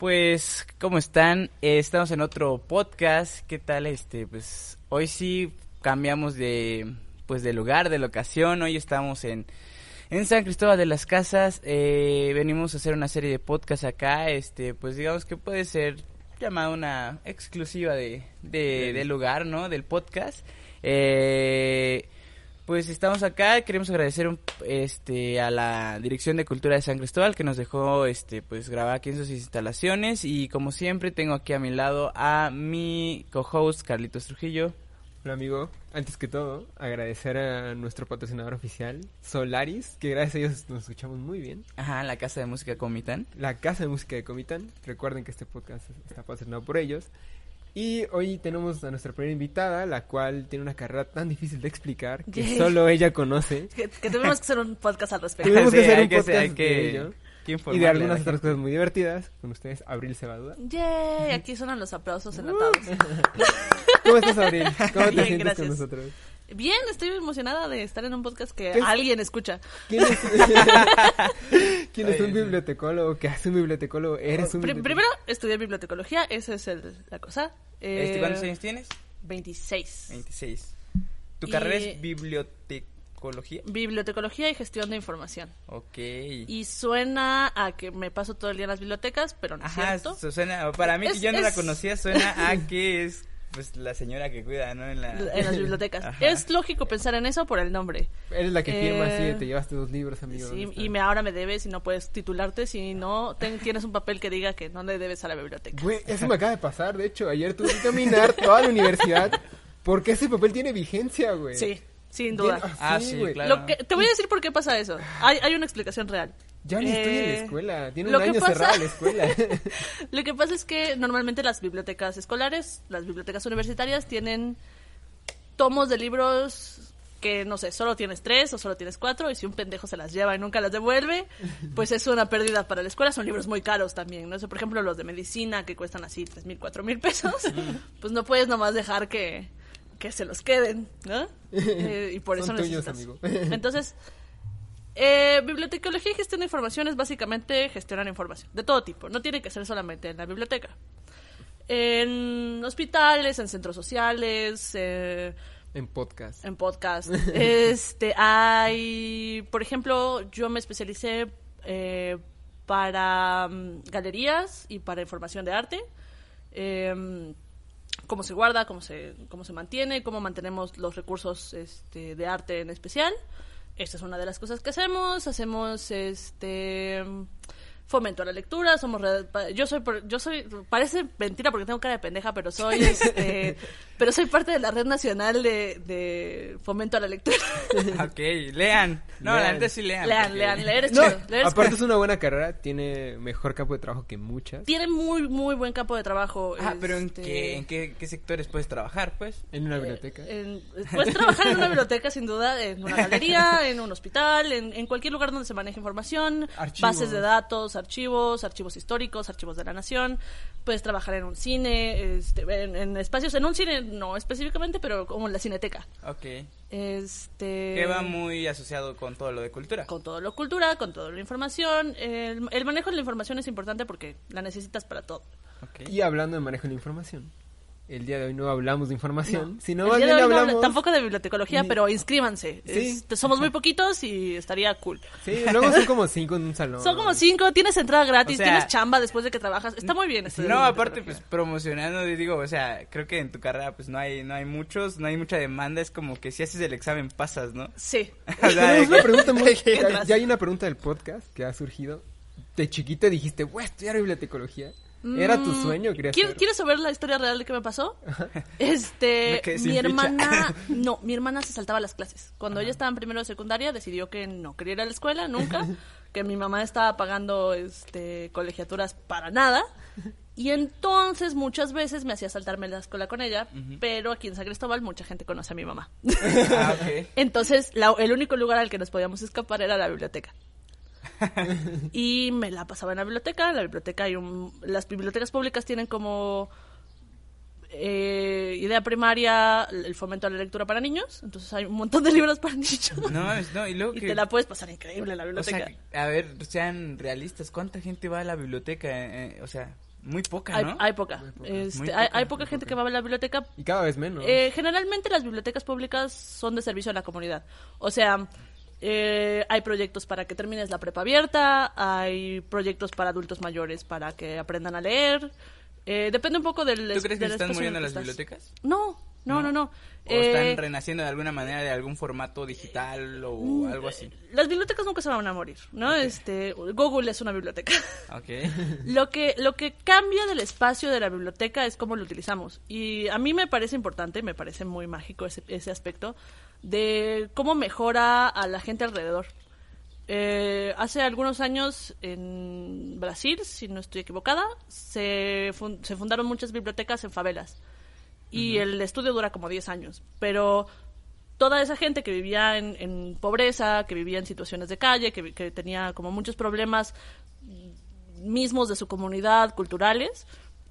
Pues, ¿cómo están? Eh, estamos en otro podcast. ¿Qué tal? Este, pues, hoy sí cambiamos de, pues, de lugar, de locación. Hoy estamos en, en San Cristóbal de las Casas. Eh, venimos a hacer una serie de podcasts acá. Este, pues, digamos que puede ser llamada una exclusiva de, de, del lugar, ¿no? Del podcast. Eh, pues estamos acá, queremos agradecer un, este a la Dirección de Cultura de San Cristóbal que nos dejó este pues grabar aquí en sus instalaciones y como siempre tengo aquí a mi lado a mi co-host Carlitos Trujillo. Hola amigo, antes que todo agradecer a nuestro patrocinador oficial Solaris, que gracias a ellos nos escuchamos muy bien. Ajá, la Casa de Música Comitán. La Casa de Música de Comitán, recuerden que este podcast está patrocinado por ellos. Y hoy tenemos a nuestra primera invitada, la cual tiene una carrera tan difícil de explicar que Yay. solo ella conoce. Que, que tuvimos que hacer un podcast al respecto. Tuvimos que Sí, hacer hay un que- podcast hay que- de ello. que Y de a algunas otras gente. cosas muy divertidas. Con ustedes, Abril Cebadura. Yay, aquí suenan los aplausos enlatados. ¿Cómo estás, Abril? ¿Cómo te Bien, sientes gracias. con nosotros? Bien, estoy emocionada de estar en un podcast que ¿Qué es? alguien escucha. ¿Quién es, ¿Quién es un bibliotecólogo? ¿Qué hace un bibliotecólogo? ¿Eres un bibliotecólogo? primero estudié bibliotecología, esa es el- la cosa. Eh, Este, ¿Cuántos años tienes? 26. 26. ¿Tu Y- carrera es bibliotecología? Bibliotecología y gestión de información. Ok. Y suena a que me paso todo el día en las bibliotecas, pero no es Ajá, cierto. su- suena, para mí que Es- yo no la es- conocía, suena a que es pues la señora que cuida, ¿no? En, la... En las bibliotecas. Ajá. Es lógico pensar en eso por el nombre. Eres la que firma Eh, de te llevaste dos libros, amigo. Sí, ¿dónde y me, ahora me debes y no puedes titularte si no ten- tienes un papel que diga que no le debes a la biblioteca. Güey, eso me acaba de pasar, de hecho, ayer tuve que caminar toda la universidad porque ese papel tiene vigencia, güey. Sí, sin duda. Ah, sí, güey. claro. Lo que, te voy a decir por qué pasa eso. Hay, hay una explicación real. Ya ni estoy en la Eh, escuela, tiene un año pasa- cerrada la escuela. Lo que pasa es que normalmente las bibliotecas escolares, las bibliotecas universitarias tienen tomos de libros que, no sé, solo tienes tres o solo tienes cuatro y si un pendejo se las lleva y nunca las devuelve, pues es una pérdida para la escuela. Son libros muy caros también, ¿no? O sea, por ejemplo, los de medicina que cuestan así tres mil, cuatro mil pesos, pues no puedes nomás dejar que, que se los queden, ¿no? Eh, y por Son eso tuyos, necesitas. amigo. Entonces, eh, bibliotecología y gestión de información es básicamente gestionar información de todo tipo. No tiene que ser solamente en la biblioteca. En hospitales, en centros sociales, eh, en podcast. en podcast. este, hay, por ejemplo, yo me especialicé eh, para mm, galerías y para información de arte. Em, cómo se guarda, cómo se, cómo se mantiene, cómo mantenemos los recursos este, de arte en especial. Esta es una de las cosas que hacemos. Hacemos este fomento a la lectura, somos yo soy yo soy parece mentira porque tengo cara de pendeja, pero soy este pero soy parte de la red nacional de, de fomento a la lectura. Ok, lean. No, la Lean. sí lean. lean, porque- lean, leer es No, chido, leer aparte es una buena carrera, tiene mejor campo de trabajo que muchas. tiene muy muy buen campo de trabajo. Ah, pero ¿en, este, qué, en qué, qué sectores puedes trabajar, pues? En una biblioteca. En- puedes trabajar en una biblioteca, sin duda, en una galería, en un hospital, en, en cualquier lugar donde se maneje información, Archivos. bases de datos, archivos, archivos históricos, archivos de la nación. Puedes trabajar en un cine, este, en, en espacios, en un cine no específicamente, pero como la cineteca. Ok. Este, Que va muy asociado con todo lo de cultura. con todo lo cultura, con toda la información. El, el manejo de la información es importante porque la necesitas para todo. Ok. Y hablando de manejo de la información, el día de hoy no hablamos de información, sino El día de hoy no hablamos... habla- tampoco de bibliotecología, Ni- pero inscríbanse. Sí. Este, somos muy poquitos y estaría cool. Sí, luego son como cinco en un salón. Son como cinco, tienes entrada gratis, O sea- tienes chamba después de que trabajas. Está muy bien. esto de No, aparte, pues promocionando, digo, o sea, creo que en tu carrera, pues no hay, no hay muchos, no hay mucha demanda, es como que si haces el examen pasas, ¿no? Sí. O sea, Tenemos de una pregunta muy... ya, ya hay una pregunta del podcast que ha surgido. De chiquita dijiste, voy a estudiar bibliotecología. ¿Era tu Mm, sueño? ¿Querías ¿Quiere- ser? ¿Quieres saber la historia real de qué me pasó? Este, mi ficha. hermana, no, mi hermana se saltaba las clases. Cuando ella estaba en primero de secundaria, decidió que no quería ir a la escuela nunca, que mi mamá estaba pagando este colegiaturas para nada. Y entonces muchas veces me hacía saltarme la escuela con ella, pero aquí en San Cristóbal mucha gente conoce a mi mamá. Ah. Entonces, la- el único lugar al que nos podíamos escapar era la biblioteca. y me la pasaba en la biblioteca. En la biblioteca hay un... Las bibliotecas públicas tienen como eh, idea primaria el fomento a la lectura para niños. Entonces hay un montón de libros para niños. No mames, no, y luego y que... te la puedes pasar increíble en la O biblioteca. sea, a ver, sean realistas, ¿cuánta gente va a la biblioteca? eh, o sea, Muy poca, Hay, ¿no? hay poca. Muy poca. Este, Muy hay, poca, hay gente poca. que va a la biblioteca. Y cada vez menos. Eh, generalmente las bibliotecas públicas son de servicio a la comunidad. O sea, eh, hay proyectos para que termines la prepa abierta, hay proyectos para adultos mayores para que aprendan a leer. Eh, depende un poco del ¿Tú crees que están muriendo las bibliotecas? No, no, no, no. ¿O Eh, están renaciendo de alguna manera de algún formato digital o algo así? las bibliotecas nunca se van a morir, ¿no? Este, Google es una biblioteca. Ok. Lo que, lo que cambia del espacio de la biblioteca es cómo lo utilizamos. Y a mí me parece importante, me parece muy mágico ese, ese aspecto, de cómo mejora a la gente alrededor. Eh, hace algunos años en Brasil, si no estoy equivocada, se, fun- se fundaron muchas bibliotecas en favelas. Y el estudio dura como 10 años. Pero toda esa gente que vivía en, en pobreza, que vivía en situaciones de calle, que, que tenía como muchos problemas mismos de su comunidad, culturales,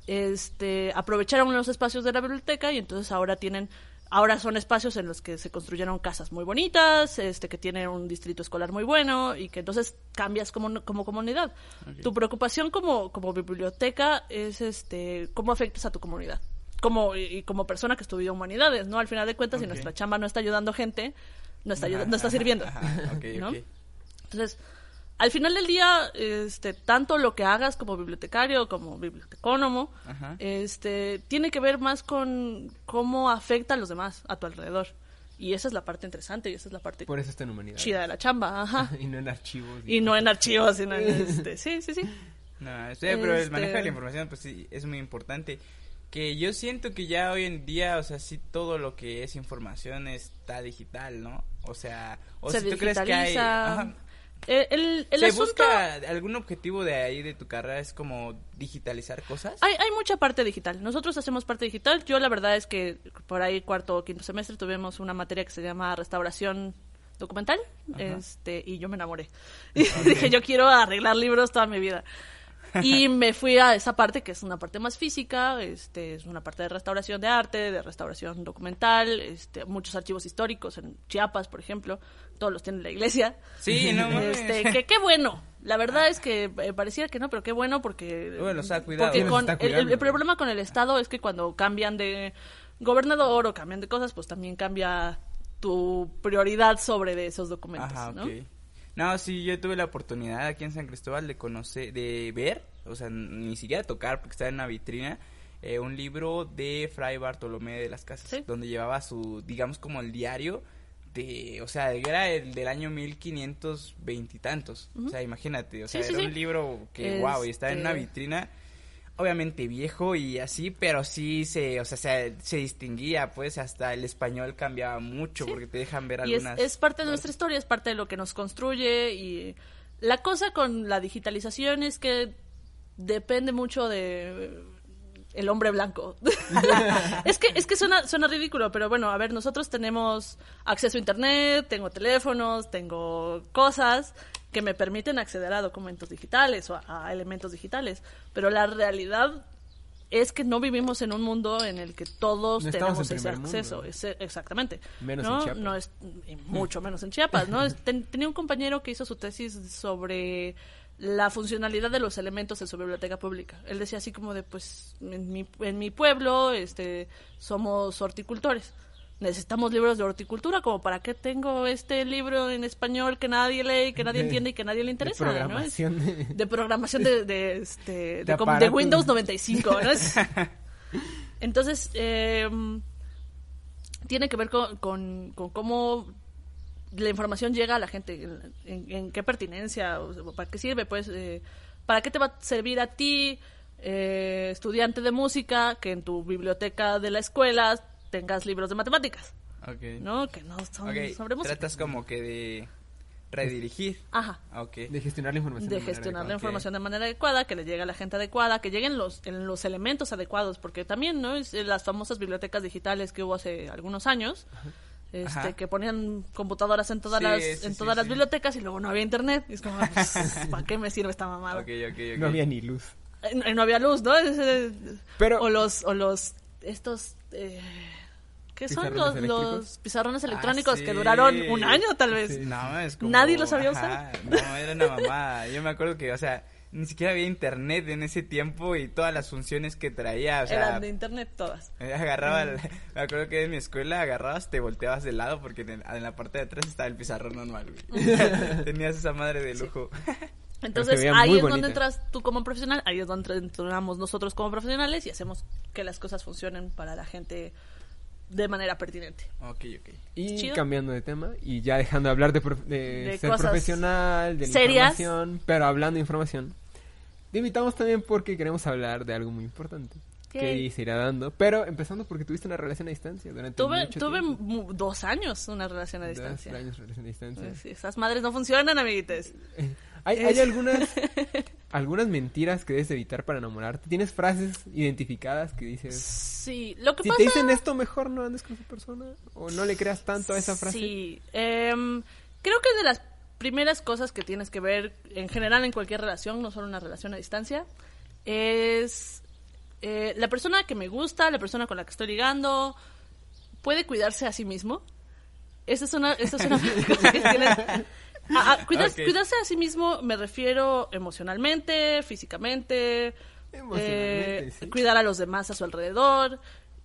este, aprovecharon los espacios de la biblioteca y entonces ahora tienen, ahora son espacios en los que se construyeron casas muy bonitas, este, que tienen un distrito escolar muy bueno y que entonces cambias como, como comunidad. Tu preocupación como, como biblioteca es este, cómo afectas a tu comunidad. Como, y, y como persona que estudia humanidades, ¿no? Al final de cuentas, si nuestra chamba no está ayudando gente, no está, ayud- no está sirviendo. ¿no? Entonces, al final del día, este, tanto lo que hagas como bibliotecario, como bibliotecónomo, Ajá. este, tiene que ver más con cómo afecta a los demás a tu alrededor. Y esa es la parte interesante y esa es la parte Por eso está en humanidad. chida de la chamba, ajá. y no en archivos. Y no en archivos, sino en este, sí, sí, sí. No, pero el Este- manejo de la información, pues sí, es muy importante. Que yo siento que ya hoy en día, o sea, sí todo lo que es información está digital, ¿no? O sea, o Se si tú crees que hay... ajá. Eh, el el ¿Se asunto... busca algún objetivo de ahí de tu carrera? ¿Es como digitalizar cosas? Hay, hay mucha parte digital. Nosotros hacemos parte digital. Yo la verdad es que por ahí cuarto o quinto semestre tuvimos una materia que se llama restauración documental este y yo me enamoré. Y dije, yo quiero arreglar libros toda mi vida. Y me fui a esa parte que es una parte más física, este es una parte de restauración de arte, de restauración documental, este muchos archivos históricos en Chiapas, por ejemplo, todos los tiene la iglesia. Sí, no mames. Este, que qué bueno. La verdad es que eh, pareciera que no, pero qué bueno porque Bueno, los ha cuidado. porque con el- el, cuidando. el problema con el estado es que cuando cambian de gobernador o cambian de cosas, pues también cambia tu prioridad sobre de esos documentos, Ajá, ¿no? No, sí, yo tuve la oportunidad aquí en San Cristóbal de conocer, de ver, o sea, ni siquiera tocar porque estaba en una vitrina, eh, un libro de Fray Bartolomé de las Casas, Sí. donde llevaba su, digamos, como el diario de, o sea, era el del año 1520 y tantos, o sea, imagínate, o sea, sí, era sí. un libro que, wow, y estaba en una Este- vitrina, obviamente viejo y así, pero sí se, o sea, se, se distinguía, pues, hasta el español cambiaba mucho porque te dejan ver Y algunas... es parte de nuestra historia, es parte de lo que nos construye y la cosa con la digitalización es que depende mucho de el hombre blanco. es que es que suena suena ridículo, pero bueno, a ver, nosotros tenemos acceso a internet, tengo teléfonos, tengo cosas que me permiten acceder a documentos digitales o a, a elementos digitales, pero la realidad es que no vivimos en un mundo en el que todos No tenemos en ese acceso, ese- exactamente. Menos ¿no? en Chiapas. No es, y mucho menos en Chiapas, ¿no? Ten- tenía un compañero que hizo su tesis sobre la funcionalidad de los elementos en su biblioteca pública. Él decía así como de, pues, en mi, en mi pueblo este, somos horticultores. Necesitamos libros de horticultura, como para qué tengo este libro en español que nadie lee, que nadie De- entiende y que nadie le de interesa, ¿no? Es- programación de- programación de, de, este, de. Windows 95, ¿no? Es- Entonces, eh, tiene que ver con, con- con cómo la información llega a la gente, en, en- en qué pertinencia, o para qué sirve, pues, eh, para qué te va a servir a ti, eh, estudiante de música, que en tu biblioteca de la escuela tengas libros de matemáticas, Ok. ¿no? Que no son sobre música. tratas como que de redirigir. Ajá. Ok. De gestionar la información. de manera gestionar la adecuada. información de manera adecuada, que le llegue a la gente adecuada, que lleguen los, en los elementos adecuados, porque también, ¿no? Es, eh, las famosas bibliotecas digitales que hubo hace algunos años, este, Ajá. que ponían computadoras en todas Sí, las, sí, en sí, todas las sí. bibliotecas y luego no había internet. Y es como, pues, ¿para qué me sirve esta mamada? No había ni luz. Eh, no- no había luz, ¿no? Eh, Pero- o los, o los, estos, eh, ¿qué son ¿Pizarrones los, los pizarrones Ah, electrónicos que duraron un año tal vez? Sí. No, es como... Nadie lo sabía usar. No, era una mamada. Yo me acuerdo que, o sea, ni siquiera había internet en ese tiempo y todas las funciones que traía, o sea, Eran de internet todas. eh, agarraba, el- me acuerdo que en mi escuela agarrabas, te volteabas de lado porque en, en la parte de atrás estaba el pizarrón normal, güey. Tenías esa madre de lujo. Entonces ahí es bonita. donde entras tú como profesional, ahí es donde entramos nosotros como profesionales y hacemos que las cosas funcionen para la gente de manera pertinente. ok, ok. Y Chido. cambiando de tema y ya dejando de hablar de, prof- de De ser cosas profesional, de la serias. información, pero hablando de información, te invitamos también porque queremos hablar de algo muy importante ¿Qué? que se irá dando, pero empezando porque tuviste una relación a distancia durante Tuve, mucho tuve tiempo. dos años una relación a Dos distancia. años de relación a distancia. Esas madres no funcionan, amiguites. Hay, hay Es- algunas algunas mentiras que debes evitar para enamorarte. ¿Tienes frases identificadas que dices, Sí, lo que si pasa... te dicen esto mejor no andes con esa persona o no le creas tanto a esa frase? Sí, em, creo que es de las primeras cosas que tienes que ver en general en cualquier relación, no solo una relación a distancia, es eh, la persona que me gusta, la persona con la que estoy ligando, puede cuidarse a sí mismo. Esa es una, esa es una cosa que tienes... a- a- cuidar- Ok. Cuidarse a sí mismo me refiero emocionalmente, físicamente, eh, sí. cuidar a los demás a su alrededor.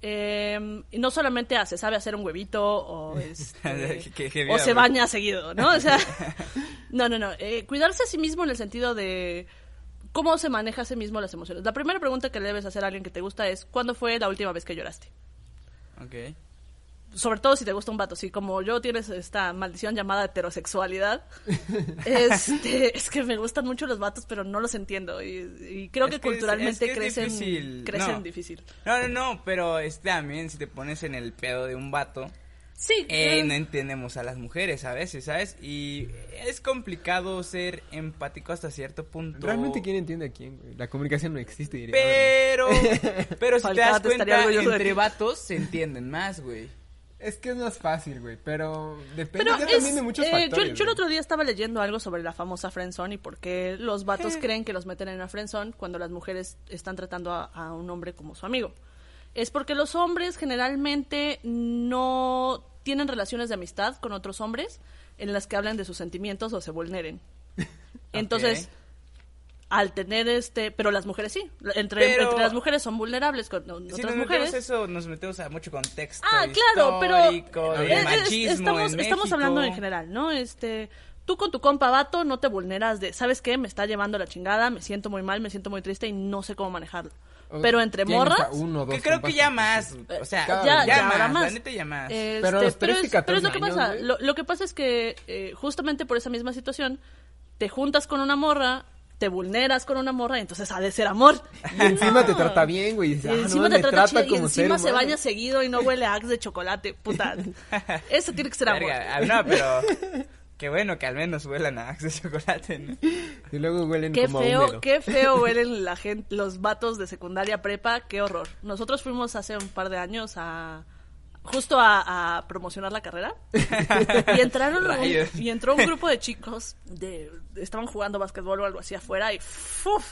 Eh, y no solamente a, se sabe hacer un huevito o, este, Qué- qué heavy, o se baña seguido, ¿no? O sea, no, no, no. eh, cuidarse a sí mismo en el sentido de cómo se maneja a sí mismo las emociones. La primera pregunta que le debes hacer a alguien que te gusta es ¿cuándo fue la última vez que lloraste? Ok. Sobre todo si te gusta un vato, si como yo tienes esta maldición llamada heterosexualidad, este, es que me gustan mucho los vatos, pero no los entiendo y, y creo Es que, que es- culturalmente es que es crecen, difícil, crecen no. difícil. No, no, no, pero este también si te pones en el pedo de un vato, Sí, eh, eh, no entendemos a las mujeres a veces, ¿sabes? Y es complicado ser empático hasta cierto punto. Realmente quién entiende a quién, güey? La comunicación no existe, diría. Pero, pero si te Faltaba, das te cuenta, entre vatos se entienden más, güey. Es que es más fácil, güey, pero depende pero es, también de muchos eh, factores. yo, yo el otro día estaba leyendo algo sobre la famosa friendzone y por qué los vatos creen que los meten en una friendzone cuando las mujeres están tratando a, a un hombre como su amigo. Es porque los hombres generalmente no tienen relaciones de amistad con otros hombres en las que hablan de sus sentimientos o se vulneren. Entonces, al tener este, pero las mujeres sí, entre, Pero- entre las mujeres son vulnerables con no, otras nos mujeres. eso, nos metemos a mucho contexto Ah, claro, pero histórico, de es- machismo estamos, en estamos hablando en general, ¿no? Este, tú con tu compa vato no te vulneras de, ¿sabes qué? Me está llevando la chingada, me siento muy mal, me siento muy triste y no sé cómo manejarlo. Pero entre morras, uno dos Que creo que ya más, o sea, ya, ya, ya más, habrá más. la neta ya más. Este, Pero a los 13 y es, pero es lo que 14 pasa. lo que pasa es que eh, justamente por esa misma situación, te juntas con una morra, te vulneras con una morra y entonces ha de ser amor. Y encima te No. trata bien, güey. Y Y ah, encima no, te trata chido y como ser encima se humano. baña seguido y no huele a Axe de chocolate. Puta. Eso tiene que ser amor. Verga, ah, no, pero qué bueno que al menos huelan a Axe de chocolate, ¿no? Y luego huelen Qué como a feo, húmedo. qué feo huelen la gente, los vatos de secundaria prepa, qué horror. Nosotros fuimos hace un par de años a justo a, a promocionar la carrera y entraron un- y entró un grupo de chicos de estaban jugando básquetbol o algo así afuera y ¡fuf!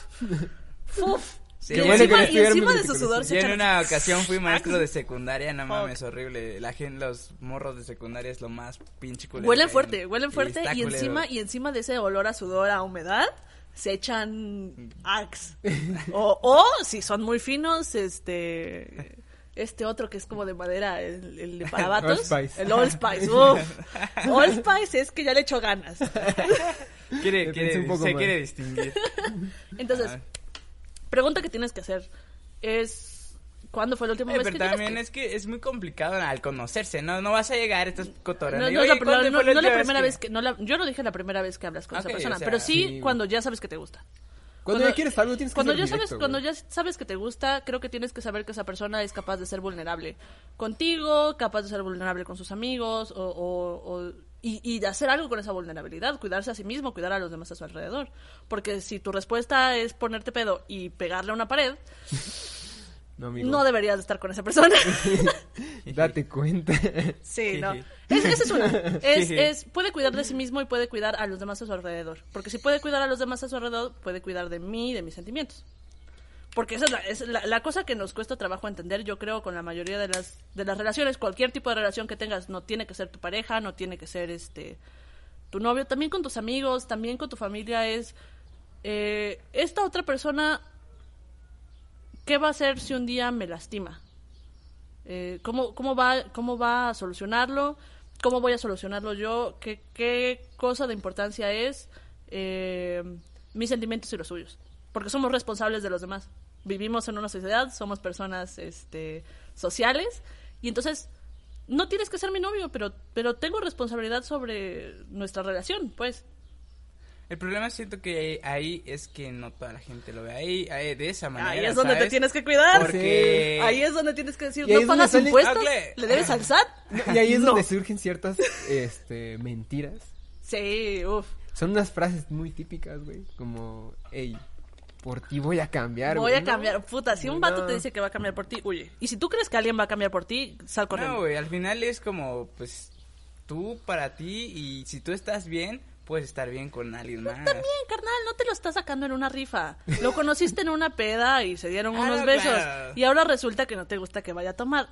¡fuf! Sí, y bueno encima, y de su sudor se Yo en una ocasión fui maestro de secundaria, no Fuck. mames, horrible. La gente, los morros de secundaria es lo más pinche culero. Huelen fuerte, huelen fuerte y encima y encima de ese olor a sudor a humedad se echan Axe. O, o si son muy finos, este este otro que es como de madera, el, el de para vatos, Old Spice. el Old Spice. uf. Old Spice es que ya le echo ganas. Quiere, Le quiere, pensé un poco se más. quiere distinguir. Entonces, Ah. pregunta que tienes que hacer es ¿cuándo fue la última Eh, vez pero que también es que es muy complicado al conocerse, ¿no? No vas a llegar, estás cotorreando. No, y, no, "Oye, la, ¿cuándo no, fue no la última primera vez que, no la- yo no dije la primera vez que hablas con esa persona, o sea, pero sí, sí. cuando ya sabes que te gusta. Cuando, ya quieres algo, tienes que cuando ya sabes directo, cuando güey. ya sabes que te gusta creo que tienes que saber que esa persona es capaz de ser vulnerable contigo capaz de ser vulnerable con sus amigos o, o- o- y, y de hacer algo con esa vulnerabilidad cuidarse a sí mismo cuidar a los demás a su alrededor porque si tu respuesta es ponerte pedo y pegarle a una pared No, amigo. no deberías de estar con esa persona. Date cuenta. sí no es, esa es una. Es, puede cuidar de sí mismo y puede cuidar a los demás a su alrededor. Porque si puede cuidar a los demás a su alrededor puede cuidar de mí y de mis sentimientos. Porque esa es, la, es la, la cosa que nos cuesta trabajo entender, yo creo, con la mayoría de las, de las relaciones. Cualquier tipo de relación que tengas, no tiene que ser tu pareja, no tiene que ser este tu novio, también con tus amigos, también con tu familia, es eh, esta otra persona, ¿qué va a hacer si un día me lastima? Eh, ¿cómo, cómo, va, ¿Cómo va a solucionarlo? ¿Cómo voy a solucionarlo yo? ¿Qué, qué cosa de importancia es eh, mis sentimientos y los suyos? Porque somos responsables de los demás. Vivimos en una sociedad, somos personas este, sociales y entonces no tienes que ser mi novio, pero, pero tengo responsabilidad sobre nuestra relación, pues. El problema siento que ahí es que no toda la gente lo ve ahí, ahí de esa manera. Ahí es donde te tienes que cuidar. Porque- Ahí es donde tienes que decir, no pagas sale- impuestos, le debes al SAT. Y ahí es No. donde surgen ciertas este, mentiras. Sí, uff. Son unas frases muy típicas, güey. Como, hey, por ti voy a cambiar, Voy güey". a No. cambiar. Puta, si un vato No. te dice que va a cambiar por ti, huye. Y si tú crees que alguien va a cambiar por ti, sal corriendo. No, güey, al final es como, pues, tú para ti y si tú estás bien, puedes estar bien con alguien más. También, carnal, no te lo estás sacando en una rifa. Lo conociste en una peda y se dieron Ah, unos no, besos. claro. Y ahora resulta que no te gusta que vaya a tomar.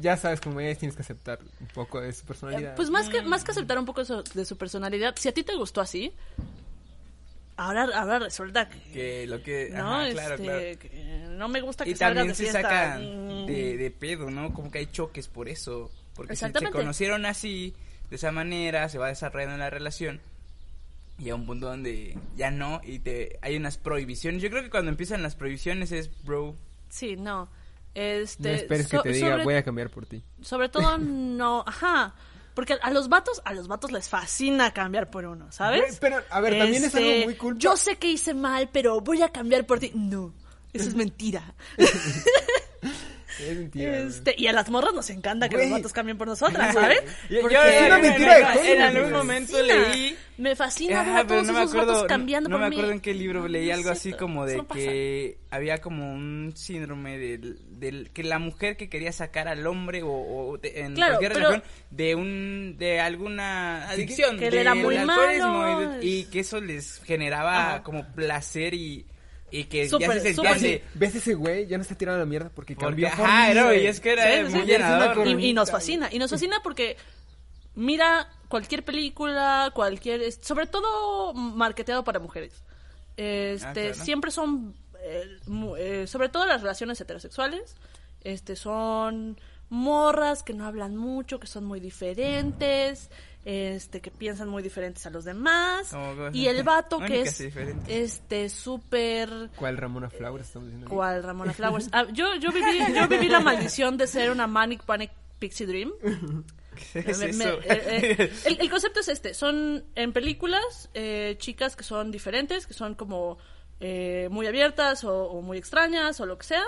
Ya sabes cómo es, tienes que aceptar un poco de su Eh, personalidad. Pues más que, más que aceptar un poco de su, de su personalidad, si a ti te gustó así, ahora, ahora resulta que, Que lo que... no, ajá, claro, este, claro. que no me gusta que Y salgas también de se fiesta. sacan Mm. de, de pedo, ¿no? Como que hay choques por eso. Porque si se conocieron así, de esa manera, se va desarrollando la relación. Y a un punto donde ya no, y te hay unas prohibiciones. Yo creo que cuando empiezan las prohibiciones es, bro, Sí, no. Este, no esperes que te diga, sobre, voy a cambiar por ti. sobre todo no, ajá, porque a los vatos, a los vatos les fascina cambiar por uno, ¿sabes? Pero, a ver, también es algo Este, muy culpa. Yo sé que hice mal, pero voy a cambiar por ti. No, eso es mentira. Es mentira, güey. Este, y a las morras nos encanta que los vatos cambien por nosotras, ¿sabes? Yo- Porque- yo- Es una en- mentira de en- algún momento leí... Me fascina ver a todos no me esos acuerdo, vatos cambiando no por me mí. acuerdo en qué libro leí No algo así como de no que había como un síndrome del, del que la mujer que quería sacar al hombre o, o de- en Claro, cualquier relación de un de alguna adicción que él del era muy malo. y, de- y que eso les generaba Ajá. como placer y, y que Súper, ya se sentían sí. de ¿Ves ese güey? Ya no está tirando la mierda porque porque, cambió ajá, y es que era Sí, eh, sí, muy sí. Y, y nos fascina, y nos fascina porque mira cualquier película, cualquier, sobre todo marketeado para mujeres. Este, Ah, claro. siempre son, eh, eh, sobre todo las relaciones heterosexuales, este, son morras que no hablan mucho, que son muy diferentes, este, que piensan muy diferentes a los demás, y el vato que es, este, súper ¿Cuál Ramona Flowers estamos diciendo? ¿Cuál Ramona Flowers? Ah, yo, yo, viví, yo viví la maldición de ser una Manic Panic Pixie Dream. ¿Qué es Me- me- eso? eh, eh, el, el concepto es este, son en películas eh, chicas que son diferentes, que son como eh, muy abiertas o, o muy extrañas o lo que sea,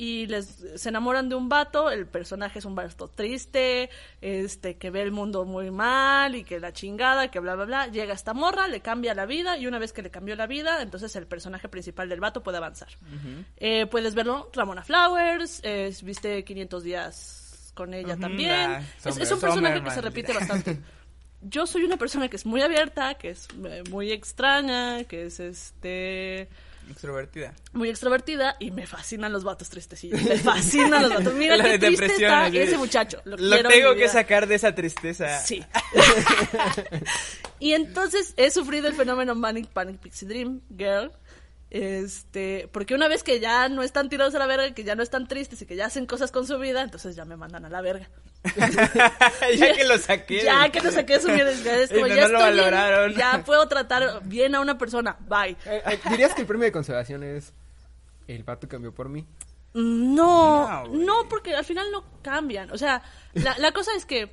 y les se enamoran de un vato, el personaje es un vato triste, este que ve el mundo muy mal y que la chingada, que bla bla bla, llega esta morra, le cambia la vida y una vez que le cambió la vida, entonces el personaje principal del vato puede avanzar. Eh, puedes verlo, Ramona Flowers, eh, viste 500 días con ella también. ah, es, un personaje que se repite bastante. Yo soy una persona que es muy abierta, que es eh, muy extraña, que es este Extrovertida. muy extrovertida y me fascinan los vatos tristecillos. Me fascinan los vatos. Mira La qué triste está ese muchacho. Lo, Lo tengo que sacar de esa tristeza. Sí. y entonces he sufrido el fenómeno Manic Panic Pixie Dream Girl. Este, porque una vez que ya no están tirados a la verga, que ya no están tristes y que ya hacen cosas con su vida, entonces ya me mandan a la verga. ya que lo saqué. Ya que no saqué su es como, Y no- ya no lo estoy bien, valoraron. ya puedo tratar bien a una persona. Bye. Eh, eh, ¿Dirías que el premio de consolación es el vato cambió por mí? No, No, porque al final no cambian. O sea, la, la cosa es que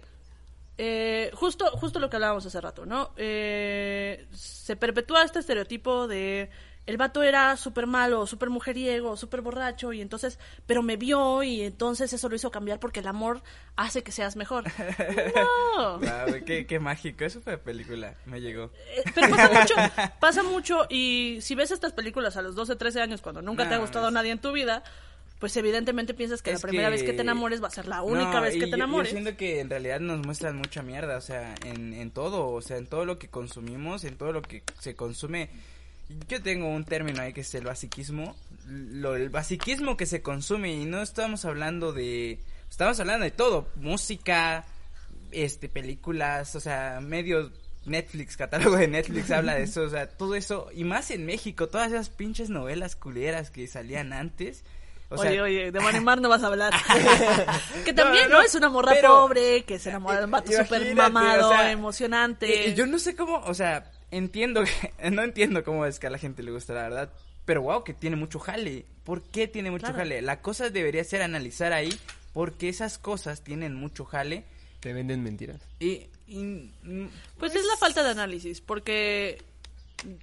eh, justo, justo lo que hablábamos hace rato, ¿no? Eh, se perpetúa este estereotipo de el vato era súper malo, súper mujeriego, súper borracho, y entonces, pero me vio y entonces eso lo hizo cambiar porque el amor hace que seas mejor. No. Wow, qué, qué mágico, eso fue película, me llegó. Eh, Pero pasa mucho, pasa mucho y si ves estas películas a los 12, 13 años cuando nunca te ha gustado no es- nadie en tu vida, pues evidentemente piensas que Es la primera que- vez que te enamores va a ser la única No, vez que yo- te enamores. Yo siento que en realidad nos muestran mucha mierda, o sea, en, en todo, o sea, en todo lo que consumimos, en todo lo que se consume. Yo tengo un término ahí que es el basiquismo, lo, el basiquismo que se consume y no estamos hablando de, estamos hablando de todo, música, este, películas, o sea, medios Netflix, catálogo de Netflix habla de eso, o sea, todo eso, y más en México, todas esas pinches novelas culeras que salían antes. O sea, oye, oye, de Manimar no vas a hablar. que también, No, ¿no? no, Es una morra pero- pobre, que se enamora de un vato súper mamado, o sea, emocionante. Y- y yo no sé cómo, o sea, entiendo que, no entiendo cómo es que a la gente le gusta, la verdad. Pero wow, que tiene mucho jale. ¿Por qué tiene mucho Claro. jale? La cosa debería ser analizar ahí porque esas cosas tienen mucho jale Te venden mentiras. y... y, Pues es la falta de análisis, porque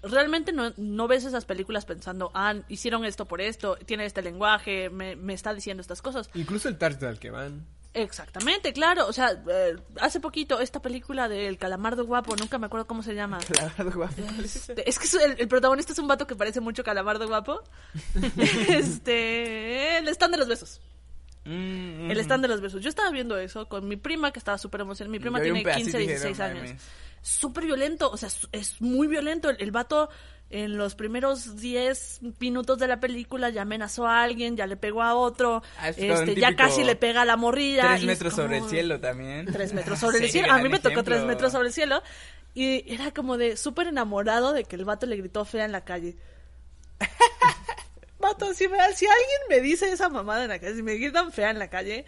realmente no, no ves esas películas pensando, ah, hicieron esto por esto, tiene este lenguaje, me, me está diciendo estas cosas. Incluso el target al que van. Exactamente, claro. O sea, eh, hace poquito esta película del Calamardo Guapo, nunca me acuerdo cómo se llama. la verdad, guau. Este, es que es- el, el protagonista es un vato que parece mucho Calamardo Guapo. este, el stand de los besos. Mm, El mm. stand de los besos. Yo estaba viendo eso con mi prima que estaba súper emocionada. Mi prima tiene pedacito 15, y dije, 16 "No años. mames". Súper violento, o sea, es- es muy violento. El, el vato en los primeros 10 minutos de la película ya amenazó a alguien, ya le pegó a otro, Ah, es este, ya casi le pega a la morrilla. Tres metros sobre el cielo también. Tres metros sobre el cielo. A mí me tocó tres metros sobre el cielo. Y era como de súper enamorado de que el vato le gritó fea en la calle. Vato, si, me- si alguien me dice esa mamada en la calle, si me gritan fea en la calle,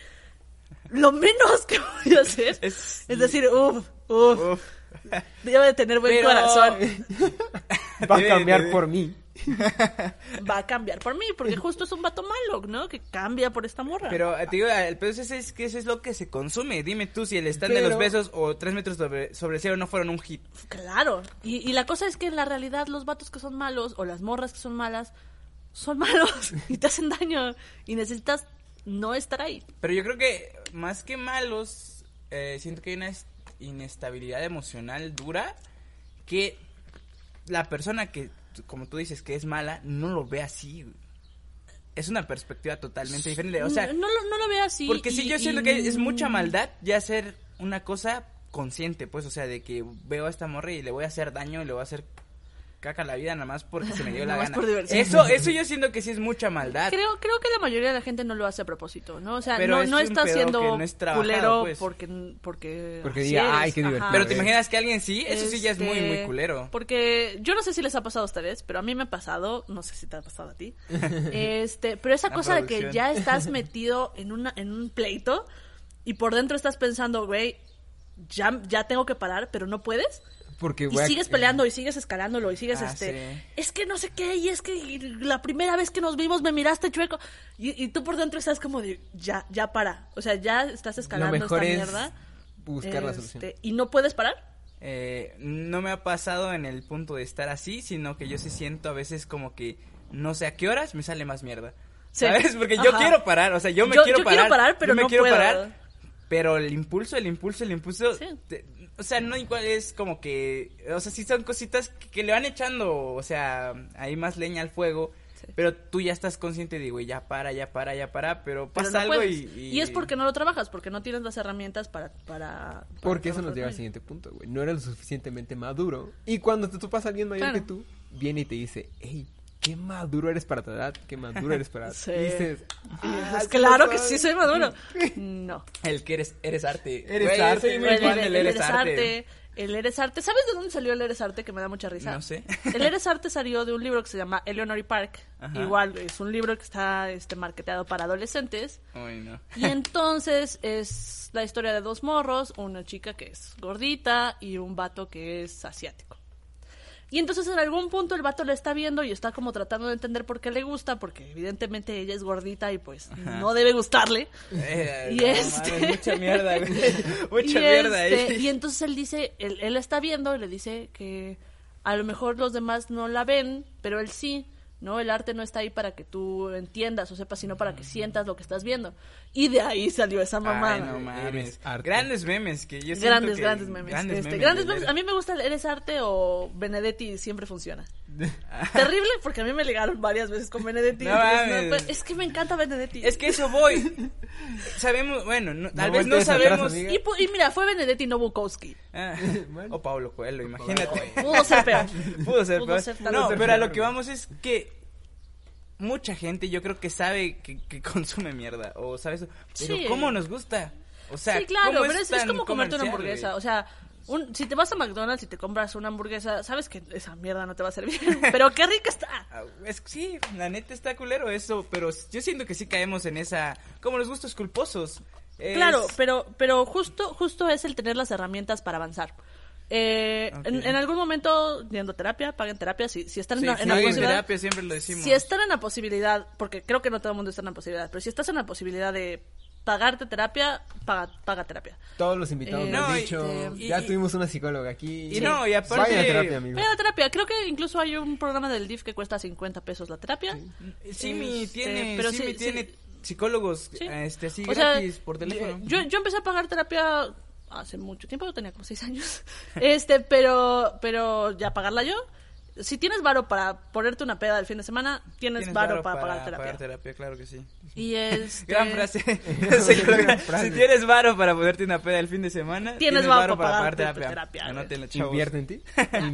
lo menos que voy a hacer es, Es- decir, uff, uff, Uf. debe de tener buen Pero- corazón. Va a cambiar por mí. Va a cambiar por mí, porque justo es un vato malo, ¿no? Que cambia por esta morra. Pero eh, te digo, el pedo es, es que eso es lo que se consume. Dime tú si el stand de los besos o tres metros sobre, sobre el cielo no fueron un hit. Claro, y, y la cosa es que en la realidad los vatos que son malos o las morras que son malas son malos y te hacen daño y necesitas no estar ahí. Pero yo creo que más que malos, eh, siento que hay una inestabilidad emocional dura que la persona que, como tú dices, que es mala, no lo ve así. Es una perspectiva totalmente diferente. O sea, no, lo- no lo veo así. porque sí, y- yo siento y- que es mucha maldad ya hacer una cosa consciente, pues, o sea, de que veo a esta morra y le voy a hacer daño y le voy a hacer caca la vida nada más porque se me dio la gana. Eso, eso yo siento que sí es mucha maldad. Creo, creo que la mayoría de la gente no lo hace a propósito, ¿no? O sea, Pero no, es no está siendo no es culero pues. porque, porque, Porque diga, eres. "Ay, qué divertido". Pero te imaginas que alguien sí, eso sí ya es muy, Este, muy culero. Porque yo no sé si les ha pasado a ustedes, pero a mí me ha pasado, no sé si te ha pasado a ti. este, pero esa La cosa de que ya estás metido en una en un pleito y por dentro estás pensando, güey, ya ya tengo que parar, pero no puedes. Porque, Y güey, eh, sigues peleando y sigues escalándolo y sigues Ah, este sí. es que no sé qué y es que la primera vez que nos vimos me miraste chueco y, y tú por dentro estás como de ya ya para o sea ya estás Lo escalando mejor esta es mierda buscar la Este, solución. y no puedes parar Eh, no me ha pasado en el punto de estar así, sino que yo sí siento a veces como que no sé a qué horas me sale más mierda. Sí. ¿Sabes? Porque yo quiero parar, o sea, yo me Yo- quiero yo parar. quiero parar, pero yo me no quiero puedo. parar. Pero el impulso, el impulso, el impulso. Sí. te- o sea, no igual es como que. O sea, sí son cositas que, que le van echando, o sea, hay más leña al fuego. Sí. Pero tú ya estás consciente de, güey, ya para, ya para, ya para. Pero pero pasa no algo y, y es porque no lo trabajas porque no tienes las herramientas para para, para Porque eso nos lleva al siguiente punto, güey. No eres lo suficientemente maduro. Y cuando te topas a alguien mayor Claro. que tú, viene y te dice, hey, qué maduro eres para tu edad, qué maduro eres para... Sí. Y dices, "Ah, sí claro que soy". sí soy maduro no El que eres, eres arte. Eres Güey, arte, soy muy el, fan el- del el eres Eres arte. arte el Eres Arte ¿sabes de dónde salió el Eres Arte? que me da mucha risa No sé. el Eres Arte salió de un libro que se llama Eleanor y Park Ajá. igual es un libro que está este marketeado para adolescentes Uy, no. Y entonces es la historia de dos morros, una chica que es gordita y un vato que es asiático. Y entonces en algún punto el vato la está viendo y está como tratando de entender por qué le gusta, porque evidentemente ella es gordita y pues no debe gustarle. Eh, Y no este- mucha mierda, güey. Mucha y, mierda este, y entonces él dice, él, él está viendo y le dice que a lo mejor los demás no la ven, pero él sí. ¿no? El arte no está ahí para que tú entiendas o sepas, sino para que sientas lo que estás viendo. Y de ahí salió esa mamada. Ay, no mames. Grandes memes que yo Grandes, que- grandes memes. Grandes Este, memes grandes memes. A mí me gusta Eres Arte o Benedetti siempre funciona. Terrible porque a mí me ligaron varias veces con Benedetti. No entonces, mames. es que me encanta Benedetti. Es que eso voy. Sabemos, bueno, no- tal vez no atrás, sabemos. amiga. y, pu- y mira, fue Benedetti, no Bukowski. Ah, Bueno. o Pablo Coelho, imagínate. Pudo ser peor. Pudo ser Pudo peor. ser No, peor. pero a lo que vamos es que mucha gente yo creo que sabe que, que consume mierda o sabes pero Sí. cómo nos gusta o sea sí, claro, ¿cómo pero es, como comerte una hamburguesa. güey? O sea, Un, si te vas a McDonald's y te compras una hamburguesa, sabes que esa mierda no te va a servir. Pero qué rica está. Ah, Es, sí, la neta está culero eso, pero yo siento que sí caemos en esa, como los gustos culposos. Es- Claro, pero, pero justo, justo es el tener las herramientas para avanzar. Eh, en, en algún momento, yendo terapia, paguen terapia. Si, si están Sí, en, la- sí, en la en posibilidad, terapia siempre lo decimos. si están en la posibilidad, porque creo que no todo el mundo está en la posibilidad, pero si estás en la posibilidad de pagarte terapia, paga, paga terapia. Todos los invitados Eh, me han dicho, y- ya y- tuvimos una psicóloga aquí. Y no, y aparte- Vayan a terapia, amigos. Vayan a terapia. Creo que incluso hay un programa del DIF que cuesta 50 pesos la terapia. Simi Este, tiene, pero sí, tiene sí. psicólogos Sí. este, así O sea, gratis por teléfono. Yo, yo empecé a pagar terapia hace mucho tiempo, tenía como seis años. Este, pero, pero ya pagarla yo. Si tienes varo para ponerte una peda del fin de semana, tienes, Tienes varo varo para, pagar terapia. pagar terapia, claro que sí. Y este, Gran frase. Gran frase. Si tienes varo para ponerte una peda el fin de semana, Tienes varo para pagarte tu terapia. Invierte en ti.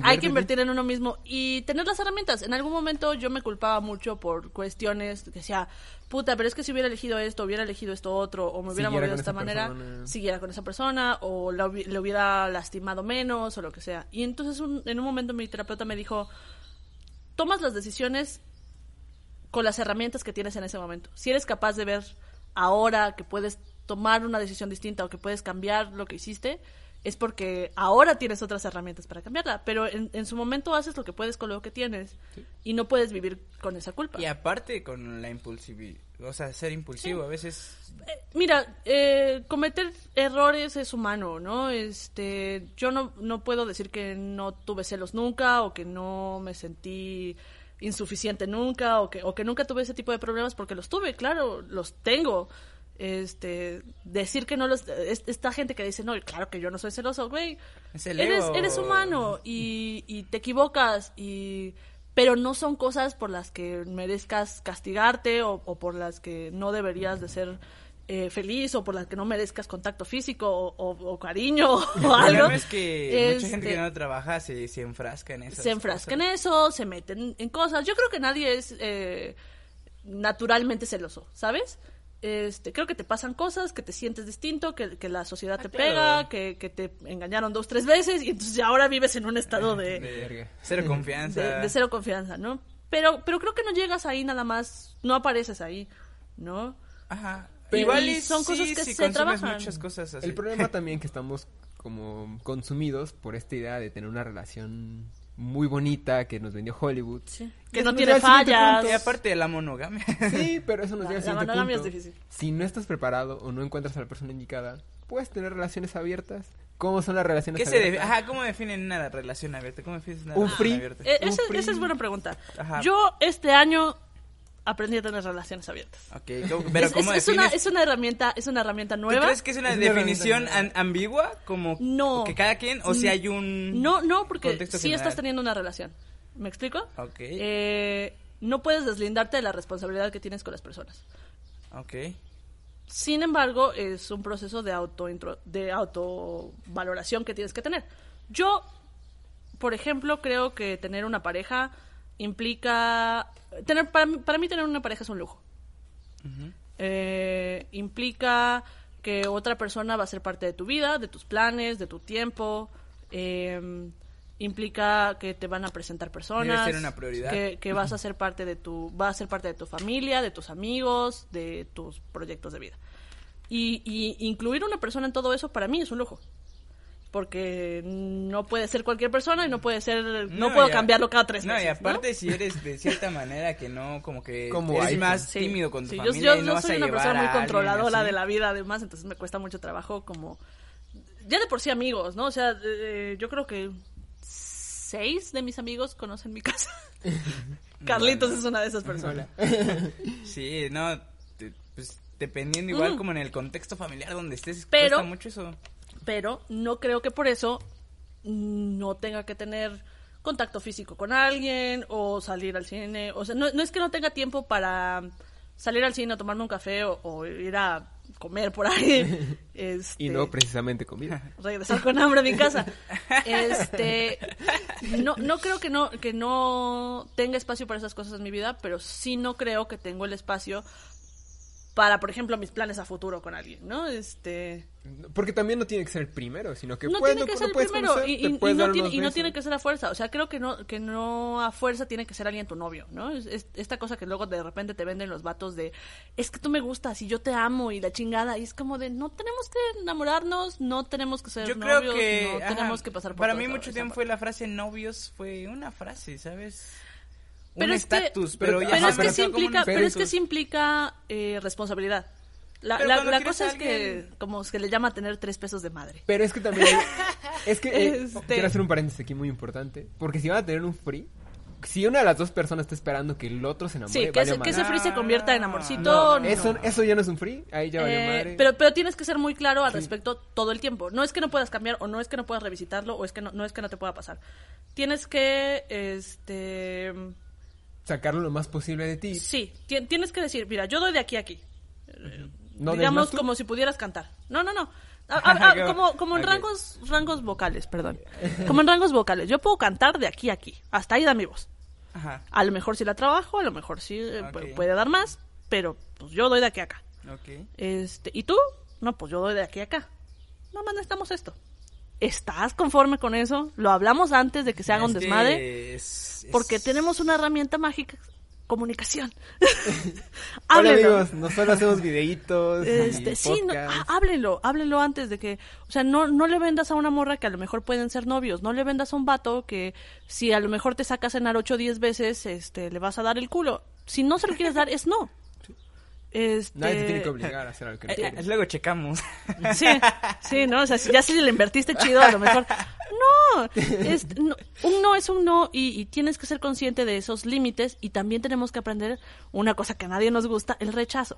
Hay que invertir en uno mismo y tener las herramientas. En algún momento yo me culpaba mucho por cuestiones que decía, puta, pero es que si hubiera elegido esto, hubiera elegido esto otro, o me hubiera Siguiera movido de esta manera, persona. siguiera con esa persona, o la le hubiera lastimado menos, o lo que sea. Y entonces un- en un momento mi terapeuta me dijo, tomas las decisiones con las herramientas que tienes en ese momento. Si eres capaz de ver ahora que puedes tomar una decisión distinta o que puedes cambiar lo que hiciste, es porque ahora tienes otras herramientas para cambiarla. Pero en, en su momento haces lo que puedes con lo que tienes y no puedes vivir con esa culpa. Y aparte con la impulsividad, o sea, ser impulsivo a veces Eh, Mira, eh, cometer errores es humano, ¿no? Este, yo no, no puedo decir que no tuve celos nunca o que no me sentí insuficiente nunca o que, o que nunca tuve ese tipo de problemas porque los tuve, claro, los tengo. Este, decir que no los... es- esta gente que dice, no, claro que yo no soy celoso, güey. Eres, eres humano y, y te equivocas y... Pero no son cosas por las que merezcas castigarte o, o por las que no deberías de ser eh, feliz o por las que no merezcas contacto físico o, o- o cariño o El algo. es que mucha gente Este, que no trabaja se, se enfrasca en eso. se enfrascan en eso, se meten en cosas. Yo creo que nadie es eh, naturalmente celoso, ¿sabes? Este, creo que te pasan cosas, que te sientes distinto, que, que la sociedad te Ah, claro. pega, que, que te engañaron dos, tres veces y entonces ya ahora vives en un estado de, De cero confianza. de, de cero confianza, ¿no? Pero, pero creo que no llegas ahí nada más, no apareces ahí, ¿no? Ajá. Pero- Igual y son sí, cosas que si se trabajan. muchas cosas así. El problema también que estamos como consumidos por esta idea de tener una relación muy bonita que nos vendió Hollywood. Sí. Que no tiene fallas. Y aparte de la monogamia. Sí, pero eso nos La- lleva la siguiente monogamia punto. es difícil. Si no estás preparado o no encuentras a la persona indicada, puedes tener relaciones abiertas. ¿Cómo son las relaciones ¿Qué se debe? abiertas? Ajá, ¿cómo definen una relación abierta? ¿Cómo defines una Un relación free. abierta? Eh, esa, free. esa es buena pregunta. Ajá. Yo este año aprendí a tener relaciones abiertas. Ok, ¿cómo- pero es, ¿cómo es- es una, es una herramienta, es una herramienta ¿Tú nueva. crees que es una Es una definición an- ambigua? Como No. que cada quien, o si hay un... No, no, porque contexto sí estás teniendo una relación. ¿Me explico? Ok. Eh, no puedes deslindarte de la responsabilidad que tienes con las personas. Ok. Sin embargo, es un proceso de auto de autovaloración que tienes que tener. Yo, por ejemplo, creo que tener una pareja implica tener para mí, para mí tener una pareja es un lujo. Eh, implica que otra persona va a ser parte de tu vida, de tus planes, de tu tiempo. eh, implica que te van a presentar personas. ser una prioridad. Que, que vas a ser parte de tu, va a ser parte de tu familia, de tus amigos, de tus proyectos de vida. Y, y incluir una persona en todo eso para mí es un lujo. Porque no puede ser cualquier persona y no puede ser, no, puedo cambiarlo cada tres no, meses. y aparte si eres de cierta manera que no, como que Como eres iPhone. más Sí. tímido con tu Sí, yo- familia yo, y no yo vas soy a una persona muy controladora de la vida, además, entonces me cuesta mucho trabajo como... Ya de por sí amigos, ¿no? O sea, eh, yo creo que seis de mis amigos conocen mi casa. Carlitos es una de esas personas. Sí, no, te- pues dependiendo igual como en el contexto familiar donde estés, Pero- cuesta mucho eso. Pero no creo que por eso no tenga que tener contacto físico con alguien o salir al cine. O sea, no, no es que no tenga tiempo para salir al cine o tomarme un café o, o ir a comer por ahí. Este, Y no precisamente comida. regresar con hambre a mi casa. Este, no, no creo que no, que no tenga espacio para esas cosas en mi vida, pero sí no creo que tengo el espacio para, por ejemplo, mis planes a futuro con alguien, ¿no? Este... Porque también no tiene que ser el primero, sino que no puedes, tiene que ser puedes primero conocer, y, no tiene, y no tiene que ser a fuerza. O sea, creo que no que no a fuerza tiene que ser alguien tu novio, ¿no? Es, es- esta cosa que luego de repente te venden los vatos de es que tú me gustas y yo te amo y la chingada. Y es como de no tenemos que enamorarnos, no tenemos que ser Yo novios, creo que no ajá, tenemos que pasar por para mí mucho tiempo fue la frase novios fue una frase, ¿sabes? Pero un es que- estatus, pero- pero, Pero es que sí implica, pero es que sí implica eh, responsabilidad. La, cosa es que, como se le llama tener tres pesos de madre. Pero es que también hay- es que eh, Este- quiero hacer un paréntesis aquí muy importante, porque si van a tener un free, si una de las dos personas está esperando que el otro se enamore, Sí, que, vale ese, que ese free se convierta en amorcito. No, no. eso, eso ya no es un free, ahí ya valió Eh, madre. pero, pero tienes que ser muy claro al Sí. respecto todo el tiempo. No es que no puedas cambiar o no es que no puedas revisitarlo o es que no, no es que no te pueda pasar. Tienes que, este, Sacarlo lo más posible de ti. sí, ti- tienes que decir, mira, yo doy de aquí a aquí. No Digamos como si pudieras cantar. No, no, no. A- a- a- Qué como como en rangos rangos vocales, perdón. Como en rangos vocales. Yo puedo cantar de aquí a aquí. Hasta ahí da mi voz. Ajá, A lo mejor sí la trabajo, a lo mejor sí eh, puede dar más, pero pues yo doy de aquí a acá. ok. Este, ¿y tú? No, pues yo doy de aquí a acá. Nada más necesitamos esto. ¿Estás conforme con eso? Lo hablamos antes de que se haga un Es desmadre. es- Porque tenemos una herramienta mágica, comunicación. Hola Háblenlo. amigos, nosotros hacemos videitos. y Este, sí, no, há- háblenlo, háblenlo antes de que, o sea, no, no le vendas a una morra que a lo mejor pueden ser novios, no le vendas a un vato que si a lo mejor te saca a cenar 8 o 10 veces, este, le vas a dar el culo. Si no se lo quieres dar, es no. Este, Nadie te tiene que obligar a hacer algo que no Eh, quieres. eh, luego checamos. Sí, sí, ¿no? O sea, si ya si le invertiste chido, a lo mejor. No, es- no, un no es un no y, y tienes que ser consciente de esos límites y también tenemos que aprender una cosa que a nadie nos gusta, el rechazo.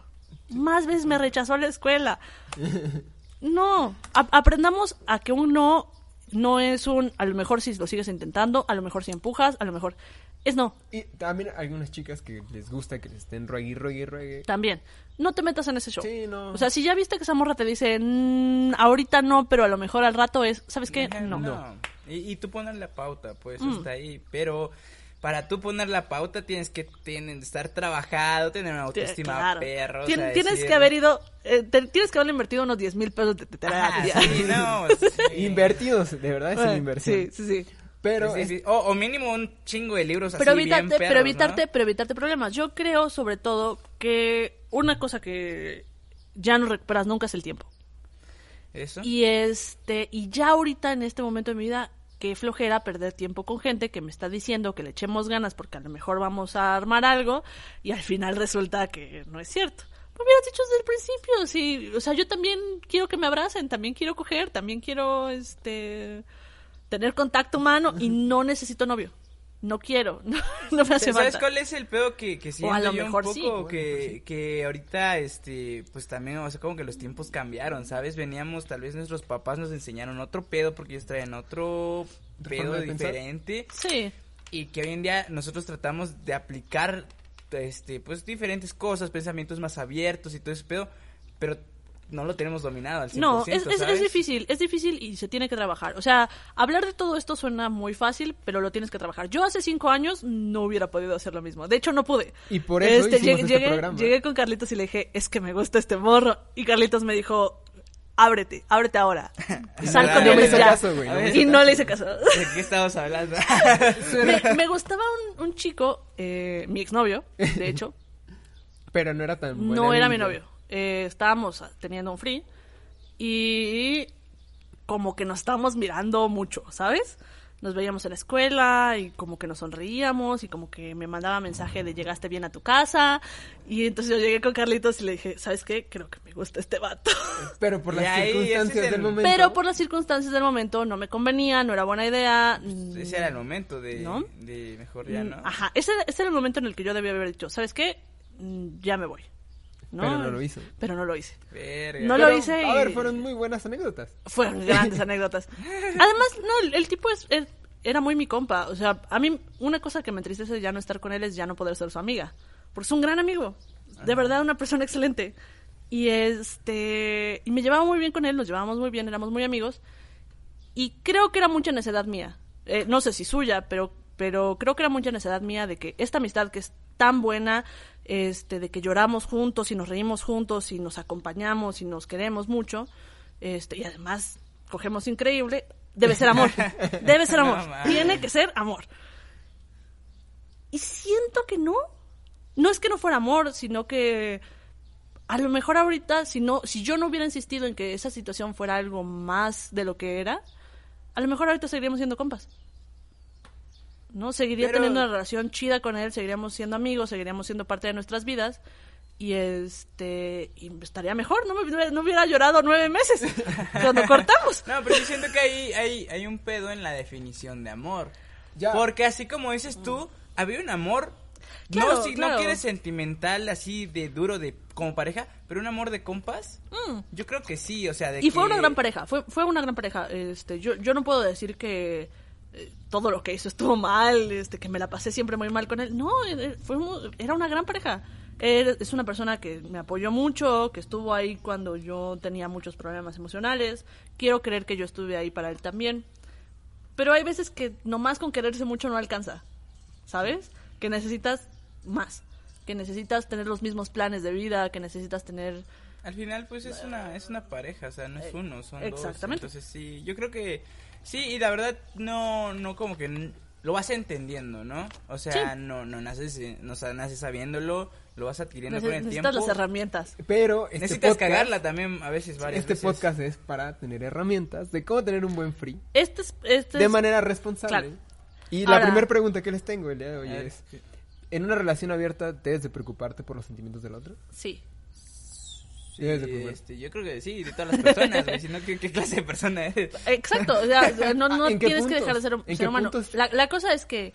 Más veces me rechazó la escuela. No, a- aprendamos a que un no no es un, a lo mejor si lo sigues intentando, a lo mejor si empujas, a lo mejor es no, Y también hay algunas chicas que les gusta que les estén ruegue, ruegue, ruegue. también. No te metas en ese show. Sí, no. O sea, si ya viste que esa morra te dice, "Mm, ahorita no, pero a lo mejor al rato es, ¿sabes qué? Ajá, No. Y, y tú poner la pauta, pues Mm. está ahí. Pero para tú poner la pauta tienes que tienen, estar trabajado, tener una autoestima claro. perro. o Tien- sea, tienes decir- que haber ido, eh, te- tienes que haberle invertido unos 10 mil pesos de, terapia. sí, no, sí. Invertidos, de verdad es una Eh, inversión. Sí, sí, sí. Pero Sí, es- sí. O, o mínimo un chingo de libros Pero así bien evitarte, pero evitarte, ¿no? pero evitarte problemas. Yo creo sobre todo que una cosa que ya no recuperas nunca es el tiempo. Eso. Y este, y ya ahorita en este momento de mi vida, qué flojera perder tiempo con gente que me está diciendo que le echemos ganas porque a lo mejor vamos a armar algo y al final resulta que no es cierto. Me hubieras dicho desde el principio, sí, o sea, yo también quiero que me abracen, también quiero coger, también quiero este tener contacto humano y no necesito novio. No quiero, no, no me hace ¿Sabes falta. cuál es el pedo que, que siento a lo yo mejor un sí. poco? Bueno, que, que ahorita, este, pues también, o sea, como que los tiempos cambiaron, ¿sabes? Veníamos, tal vez nuestros papás nos enseñaron otro pedo porque ellos traen otro ¿De pedo pensar? diferente Sí, y que hoy en día nosotros tratamos de aplicar, este, pues diferentes cosas, pensamientos más abiertos y todo ese pedo, pero no lo tenemos dominado al 100%, No, es, es, difícil, es difícil y se tiene que trabajar. O sea, hablar de todo esto suena muy fácil, pero lo tienes que trabajar. Yo hace cinco años no hubiera podido hacer lo mismo. De hecho, no pude. Y por eso llegué, este llegué- programa. llegué con Carlitos y le dije, es que me gusta este morro. Y Carlitos me dijo, ábrete, ábrete ahora. Sal No con me hizo ya. caso, güey, no me hizo y no le hice caso. ¿De qué estamos hablando? me, me gustaba un, un chico, eh, mi exnovio, de hecho, pero no era tan buena no era mi novio. Eh, estábamos teniendo un free y como que nos estábamos mirando mucho, ¿sabes? Nos veíamos en la escuela y como que nos sonreíamos y como que me mandaba mensaje de llegaste bien a tu casa y entonces yo llegué con Carlitos y le dije, ¿sabes qué? Creo que me gusta este vato. Pero por las ahí, ese es circunstancias el- del momento. Pero por las circunstancias del momento no me convenía, no era buena idea. Ese era el momento de, ¿No? de mejor ya, ¿no? Mm, Ajá, ese, ese era el momento en el que yo debía haber dicho, ¿sabes qué? Mm, Ya me voy. Pero no lo hizo. Pero no lo hice. Verga. No Pero, lo hice A y- ver, fueron muy buenas anécdotas. Fueron grandes anécdotas. Además, no, el, tipo es, er- era muy mi compa. O sea, a mí una cosa que me entristece ya no estar con él es ya no poder ser su amiga. Porque es un gran amigo. De verdad, una persona excelente. Y este y me llevaba muy bien con él, nos llevábamos muy bien, éramos muy amigos. Y creo que era mucha necedad mía. Eh, no sé si suya, pero, pero creo que era mucha necedad mía de que esta amistad que es tan buena, este, de que lloramos juntos y nos reímos juntos y nos acompañamos y nos queremos mucho, este, y además cogemos increíble, debe ser amor. Debe ser amor. No. Tiene que ser amor. Y siento que no. No es que no fuera amor, sino que a lo mejor ahorita, si no, si yo no hubiera insistido en que esa situación fuera algo más de lo que era, a lo mejor ahorita seguiríamos siendo compas. ¿No? Seguiría Pero- teniendo una relación chida con él, seguiríamos siendo amigos, seguiríamos siendo parte de nuestras vidas. Y este, y estaría mejor, no, me, no hubiera llorado nueve meses cuando cortamos. No, pero yo siento que hay, hay, hay un pedo en la definición de amor. Ya. Porque así como dices tú, había un amor. Claro, no, si claro. no quieres sentimental, así de duro, de como pareja, pero un amor de compas. Mm. Yo creo que sí, o sea, de Y fue una gran pareja, fue, fue una gran pareja. Este, yo, yo no puedo decir que todo lo que hizo estuvo mal, este, que me la pasé siempre muy mal con él. No, eh, fue mu- era una gran pareja. Él es una persona que me apoyó mucho, que estuvo ahí cuando yo tenía muchos problemas emocionales. Quiero creer que yo estuve ahí para él también. Pero hay veces que nomás con quererse mucho no alcanza, ¿sabes? Que necesitas más, que necesitas tener los mismos planes de vida, que necesitas tener Al final, pues es una, es una pareja, o sea, no es uno, son Eh, exactamente. dos. Entonces, sí, yo creo que sí, y la verdad, no, no como que lo vas entendiendo, ¿no? O sea, Sí. no, no naces, eh, no, o sea, naces sabiéndolo, lo vas adquiriendo neces- con el necesitas tiempo. las herramientas. Pero este Necesitas podcast- cagarla también a veces, varias Este veces. podcast es para tener herramientas de cómo tener un buen free Este es, este de es- manera responsable. Claro. Y la primera pregunta que les tengo el día de hoy es, ¿en una relación abierta debes de preocuparte por los sentimientos del otro? Sí. Sí, de este, yo creo que sí, de todas las personas, güey, si no, ¿qué, qué clase de persona eres? Exacto, o sea, no, no ¿En qué tienes que dejar de ser, ¿En ser humano. La, la cosa es que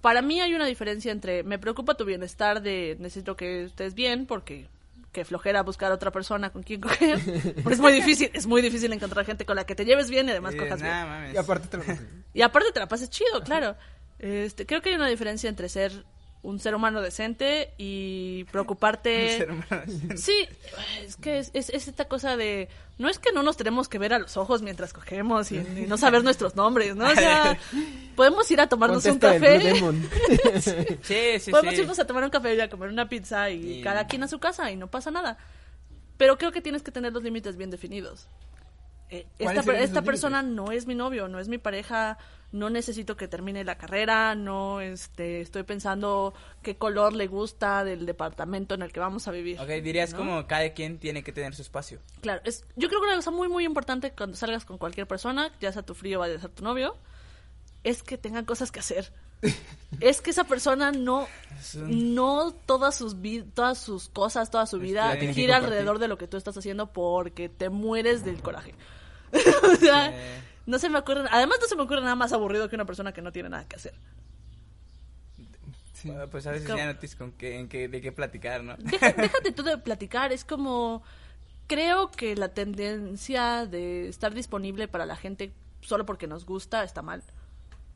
para mí hay una diferencia entre me preocupa tu bienestar de necesito que estés bien porque que flojera buscar a otra persona con quien coger. Porque es muy difícil, es muy difícil encontrar gente con la que te lleves bien y además Eh, cojas bien. mames. Y aparte te lo Y aparte te la pases chido, claro. Este, creo que hay una diferencia entre ser un ser humano decente y preocuparte. Ser humano. Sí, es que es, es- es esta cosa de... No es que no nos tenemos que ver a los ojos mientras cogemos y, y no saber nuestros nombres, ¿no? O sea, podemos ir a tomarnos un Contesta café. Blue Demon. Sí, sí, podemos sí. irnos a tomar un café y a comer una pizza y Y- cada quien a su casa y no pasa nada. Pero creo que tienes que tener los límites bien definidos. Eh, ¿Cuáles esta, esta persona no es mi novio, no es mi pareja, no necesito que termine la carrera, no este, estoy pensando qué color le gusta del departamento en el que vamos a vivir. Ok, dirías ¿no? como cada quien tiene que tener su espacio. Claro, es, yo creo que una cosa muy, muy importante cuando salgas con cualquier persona, ya sea tu frío o vaya a ser tu novio, es que tengan cosas que hacer. es que esa persona no, no todas sus, todas sus cosas, toda su vida gira alrededor de lo que tú estás haciendo porque te mueres del coraje. o sea, Eh. no se me ocurre, además no se me ocurre nada más aburrido que una persona que no tiene nada que hacer. Sí. Pues a veces Como- ya no tienes con qué, en qué, de qué platicar, ¿no? Deja- déjate tú de platicar, es como creo que la tendencia de estar disponible para la gente solo porque nos gusta está mal.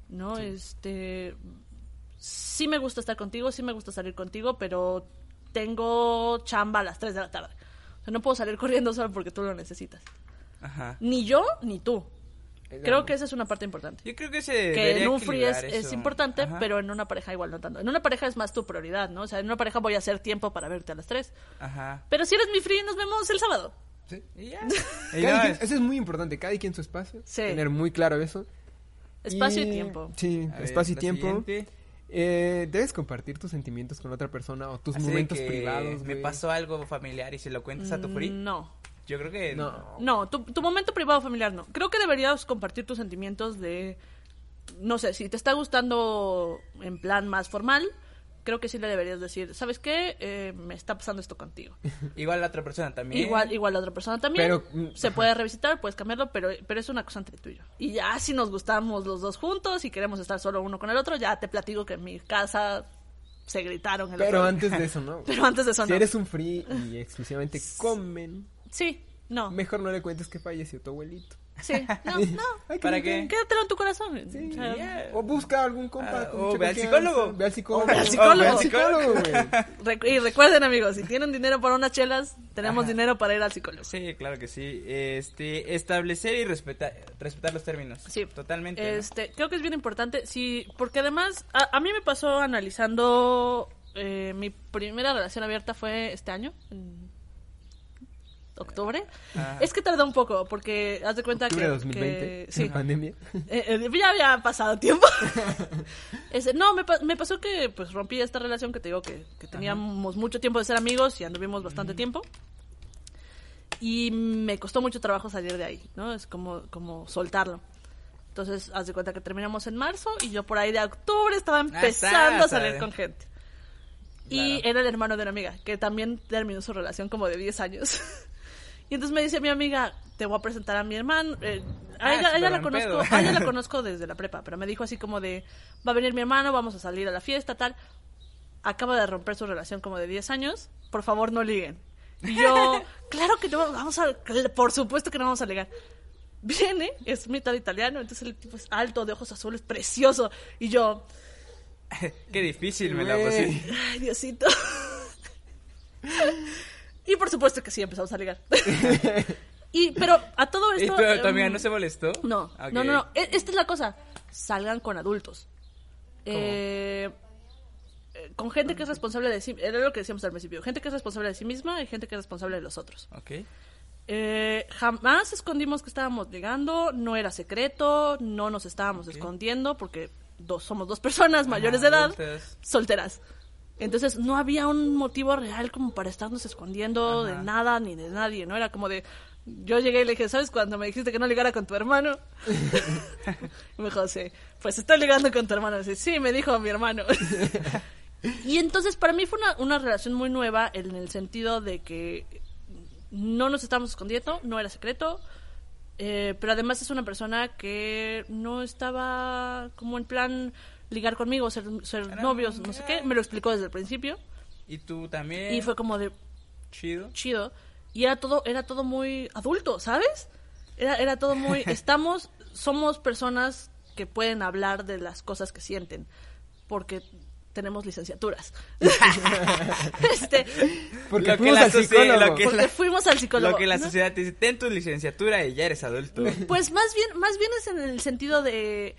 ¿No? Este sí me gusta estar contigo, sí me gusta salir contigo, pero tengo chamba a las 3 de la tarde. O sea, no puedo salir corriendo solo porque tú lo necesitas. Ajá. Ni yo ni tú. Creo que esa es una parte importante. Yo creo que se Que en un free es, importante, Ajá. pero en una pareja igual no tanto. En una pareja es más tu prioridad, ¿no? O sea, en una pareja voy a hacer tiempo para verte a las 3. Ajá. Pero si eres mi free, nos vemos el sábado. Sí. Y ya. Cada Y no, quien- es- eso es muy importante, cada quien su espacio, Sí. tener muy claro eso. Espacio y, tiempo. Sí, A ver, espacio y tiempo. Eh, debes compartir tus sentimientos con otra persona o tus Así momentos privados. Me pasó algo familiar y se lo cuentas a tu free. No. Yo creo que No. No, tu, tu momento privado familiar no. Creo que deberías compartir tus sentimientos de. No sé, si te está gustando en plan más formal, creo que sí le deberías decir, ¿sabes qué? Eh, me está pasando esto contigo. Igual la otra persona también. Igual, igual la otra persona también. Pero, se puede revisitar, puedes cambiarlo, pero, pero es una cosa entre tú y yo. Y ya si nos gustamos los dos juntos y queremos estar solo uno con el otro, ya te platico que en mi casa se gritaron. El Pero otro antes de eso, ¿no? Pero antes de eso Si no. eres un free y exclusivamente comen, Sí, no. mejor no le cuentes que falleció tu abuelito. Sí, no, no. Ay, ¿Para qué? te- Quédatelo en tu corazón. Sí, O sea, ya. O busca algún compa. Ah, con o ve al psicólogo. Ve al psicólogo. O ve al psicólogo. Ve al psicólogo, güey. Recu- y recuerden, amigos, si tienen dinero para unas chelas, tenemos Ajá. dinero para ir al psicólogo. Sí, claro que sí. Este, establecer y respetar, respetar los términos. Sí. Totalmente. ¿no? Este, creo que es bien importante, sí, porque además a, a mí me pasó analizando eh, mi primera relación abierta fue este año, en octubre. Ah. Es que tardó un poco, porque haz de cuenta Octubre que... de 2020, que- en sí, pandemia. Eh, eh, ya había pasado tiempo. Ese- no, me, pa- me pasó que pues rompí esta relación que te digo que, que teníamos mucho tiempo de ser amigos y anduvimos bastante tiempo. Y me costó mucho trabajo salir de ahí, ¿no? Es como, como soltarlo. Entonces, haz de cuenta que terminamos en marzo y yo por ahí de octubre estaba empezando a salir con gente. Y era el hermano de una amiga, que también terminó su relación como de 10 años. y entonces me dice mi amiga, te voy a presentar a mi hermano. Eh, a Ah, ella, a ella súper la buen conozco, a ella la conozco desde la prepa, pero me dijo así como de, va a venir mi hermano, vamos a salir a la fiesta, tal. Acaba de romper su relación como de 10 años, por favor no liguen. Y yo, claro que no, vamos a, por supuesto que no vamos a ligar. Viene, es mitad italiano, entonces el tipo es alto, de ojos azules, precioso. Y yo, Qué difícil me la pusiste. Ay, Diosito. Y por supuesto que sí, empezamos a ligar. y, pero a todo ¿Y esto... tu amiga em, no se molestó? No, no, no, no. E- Esta es la cosa. Salgan con adultos. Eh, eh, con gente que es responsable de sí... Era lo que decíamos al principio. Gente que es responsable de sí misma y gente que es responsable de los otros. Ok. Eh, jamás escondimos que estábamos ligando, no era secreto, no nos estábamos escondiendo porque dos, somos dos personas mayores de edad adultas. solteras. Entonces no había un motivo real como para estarnos escondiendo de nada ni de nadie, ¿no? Era como de... Yo llegué y le dije, ¿sabes cuando me dijiste que no ligara con tu hermano? y me dijo, sí, pues estoy ligando con tu hermano. Dice, sí, me dijo mi hermano. y entonces para mí fue una, una relación muy nueva en el sentido de que no nos estábamos escondiendo, no era secreto, eh, pero además es una persona que no estaba como en plan ligar conmigo, ser, ser novios, no sé qué, me lo explicó desde el principio ¿Y tú también? y fue como de chido. chido y era todo era todo muy adulto, ¿sabes? Era era todo muy estamos somos personas que pueden hablar de las cosas que sienten porque tenemos licenciaturas. este, Porque Lo que fuimos la al socie- psicólogo. lo que- porque la- fuimos al psicólogo. Lo que la ¿no? sociedad te dice, ten tu licenciatura y ya eres adulto. Pues más bien, más bien es en el sentido de.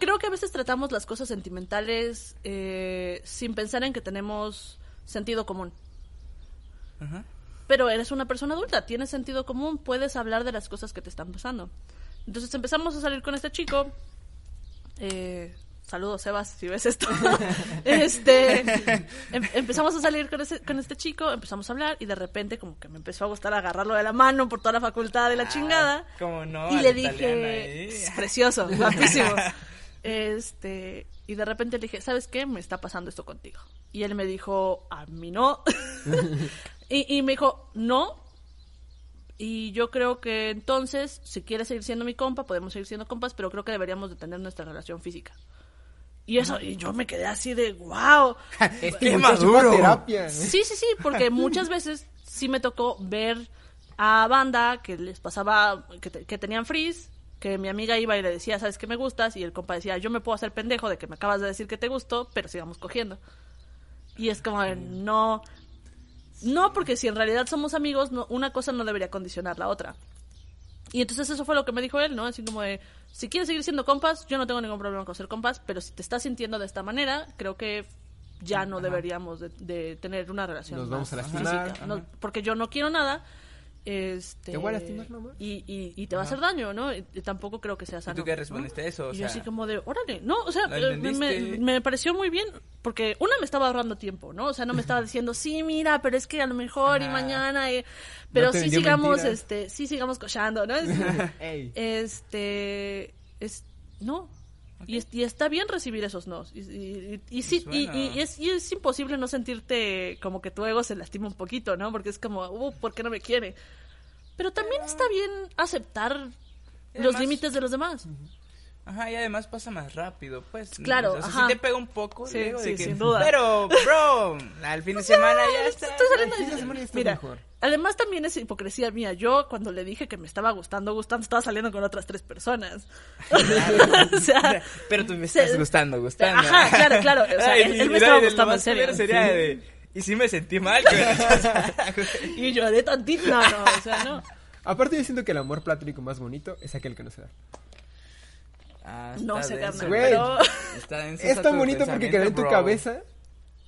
Creo que a veces tratamos las cosas sentimentales eh, sin pensar en que tenemos sentido común. Ajá. Pero eres una persona adulta, tienes sentido común, puedes hablar de las cosas que te están pasando. Entonces empezamos a salir con este chico. Eh, saludos, Sebas, si ves esto. este, em- empezamos a salir con, ese- con este chico, empezamos a hablar y de repente como que me empezó a gustar agarrarlo de la mano por toda la facultad de la chingada. Ah, ¿Cómo no? y le dije, ahí. "Es precioso, guapísimo. Este, y de repente le dije, ¿sabes qué? Me está pasando esto contigo. Y él me dijo, a mí no. y, y me dijo, no. Y yo creo que entonces, si quieres seguir siendo mi compa, podemos seguir siendo compas, pero creo que deberíamos de tener nuestra relación física. Y eso, y yo me quedé así de, wow. Es ¡Qué que maduro! terapia. Sí, sí, sí, porque muchas veces sí me tocó ver a banda que les pasaba, que, te- que tenían freeze, que mi amiga iba y le decía, ¿sabes qué me gustas? Y el compa decía, yo me puedo hacer pendejo de que me acabas de decir que te gustó, pero sigamos cogiendo. Y es como, de, no, no, porque si en realidad somos amigos, no, una cosa no debería condicionar la otra. Y entonces eso fue lo que me dijo él, ¿no? Así como de, si quieres seguir siendo compas, yo no tengo ningún problema con ser compas, pero si te estás sintiendo de esta manera, creo que ya no deberíamos de, de tener una relación Nos más vamos a lastimar. física, ¿no? porque yo no quiero nada. Este, Te voy a lastimar nomás. Y, y, y te va a hacer daño, ¿no? Y, y tampoco creo que sea ¿Y sano. tú qué respondiste a eso? O Y yo así como de, órale, no, o sea, ¿Lo eh, me, pareció muy bien, porque una me estaba ahorrando tiempo, ¿no? O sea, no me estaba diciendo, sí, mira, pero es que a lo mejor y mañana, y- pero sí sigamos, mentiras. este, sí sigamos cochando, ¿no? Es- este, es, no. Y, es- y está bien recibir esos nos. Y, y- y- y sí, y, Suena. y- y es, y es imposible no sentirte como que tu ego se lastima un poquito, ¿no? Porque es como, uh, ¿por qué no me quiere? Pero también está bien aceptar los límites de los demás. Ajá, y además pasa más rápido, pues. Claro, O sea, ajá. sí te pega un poco. Sí, de sí, que- sin duda. Pero, bro, al fin de semana ya está. Estoy saliendo Al fin de semana está Mira, mejor. además también es hipocresía mía. Yo cuando le dije que me estaba gustando, gustando, estaba saliendo con otras tres personas. o sea, Pero tú me estás se- gustando, gustando. Ajá, claro, claro. O sea, Ay, él, él me y- estaba y lo gustando en más serio. culero sería de, y sí me sentí mal. Y lloré tantito. No, no, o sea, no. Aparte yo siento que el amor platónico más bonito es aquel que no se da. Ah, No sé, denso. carnal, Güey. pero... Está Es tan bonito porque queda en tu bro. cabeza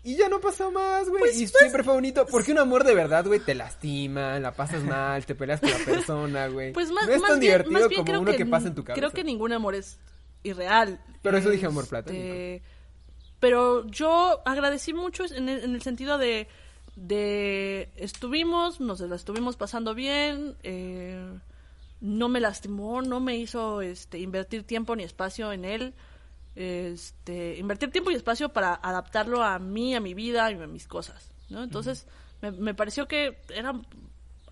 Y ya no pasó más, güey. Pues, y pues- siempre fue bonito. Porque un amor de verdad, güey, te lastima, la pasas mal, te peleas con la persona, güey. Pues más, no es más tan bien, divertido más bien como creo uno que, pasa en tu cabeza. Creo que ningún amor es irreal. Pero eso dije amor Este, platónico. Pero yo agradecí mucho en el, en el sentido de, de estuvimos, nos la estuvimos pasando bien, eh, no me lastimó, no me hizo este invertir tiempo ni espacio en él. Este, invertir tiempo y espacio para adaptarlo a mí, a mi vida y a mis cosas, ¿no? Entonces, me, me pareció que era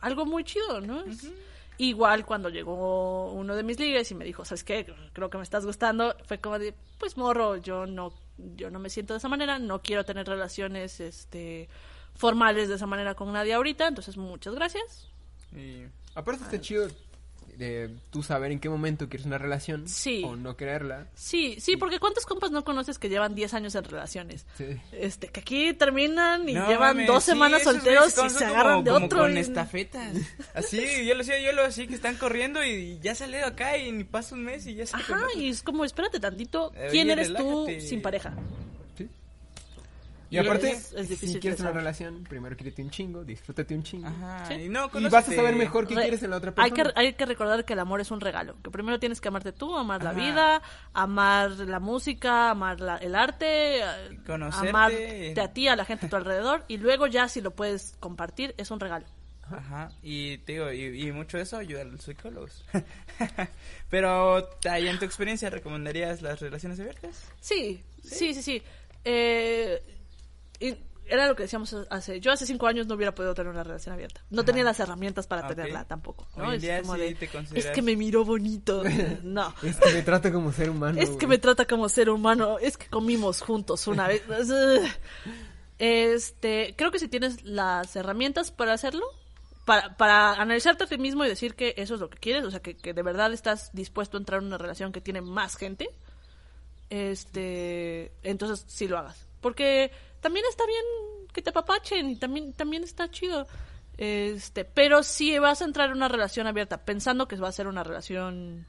algo muy chido, ¿no? Es- Igual cuando llegó uno de mis ligas y me dijo, ¿sabes qué? Creo que me estás gustando. Fue como de, pues morro, yo no, yo no me siento de esa manera, no quiero tener relaciones, este, formales de esa manera con nadie ahorita, entonces muchas gracias. Y- Aparte está chido de tú saber en qué momento quieres una relación Sí. o no quererla. Sí, sí, porque ¿cuántos compas no conoces que llevan 10 años en relaciones? Sí. Este, que aquí terminan y No, llevan mames, dos semanas solteros y se como- agarran de como otro. con y- estafetas. Así, yo lo sé, yo lo así que están corriendo y ya salió acá y ni pasa un mes y ya se Ajá, y es como, espérate tantito, Eh, ¿quién oye, eres tú sin pareja? Sí. Y, Y aparte, es- es difícil si quieres una relación, primero quírete un chingo, disfrútate un chingo. Ajá, Sí. y no, Y vas a saber mejor qué Re- quieres en la otra hay persona. que, hay que recordar que el amor es un regalo. Que primero tienes que amarte tú, amar la vida, amar la música, amar la- el arte, eh, Conocerte. amarte a ti, a la gente a tu alrededor. Y luego ya si lo puedes compartir, es un regalo. Ajá, y te digo, y, y mucho de eso ayuda a los psicólogos. Pero, ahí en tu experiencia, ¿recomendarías las relaciones abiertas? Sí, sí, sí, sí. Eh, y era lo que decíamos hace... Yo hace cinco años no hubiera podido tener una relación abierta. No tenía las herramientas para Ok. tenerla tampoco. ¿no? Es como sí de, te Es consideras- que me miró bonito. No. Es que me trata como ser humano. Es que me trata como ser humano. Es que comimos juntos una vez. Este, creo que si tienes las herramientas para hacerlo, para, para analizarte a ti mismo y decir que eso es lo que quieres, o sea, que, que de verdad estás dispuesto a entrar en una relación que tiene más gente, este, entonces sí lo hagas. Porque también está bien que te apapachen y también, también está chido. Este, pero si vas a entrar en una relación abierta pensando que va a ser una relación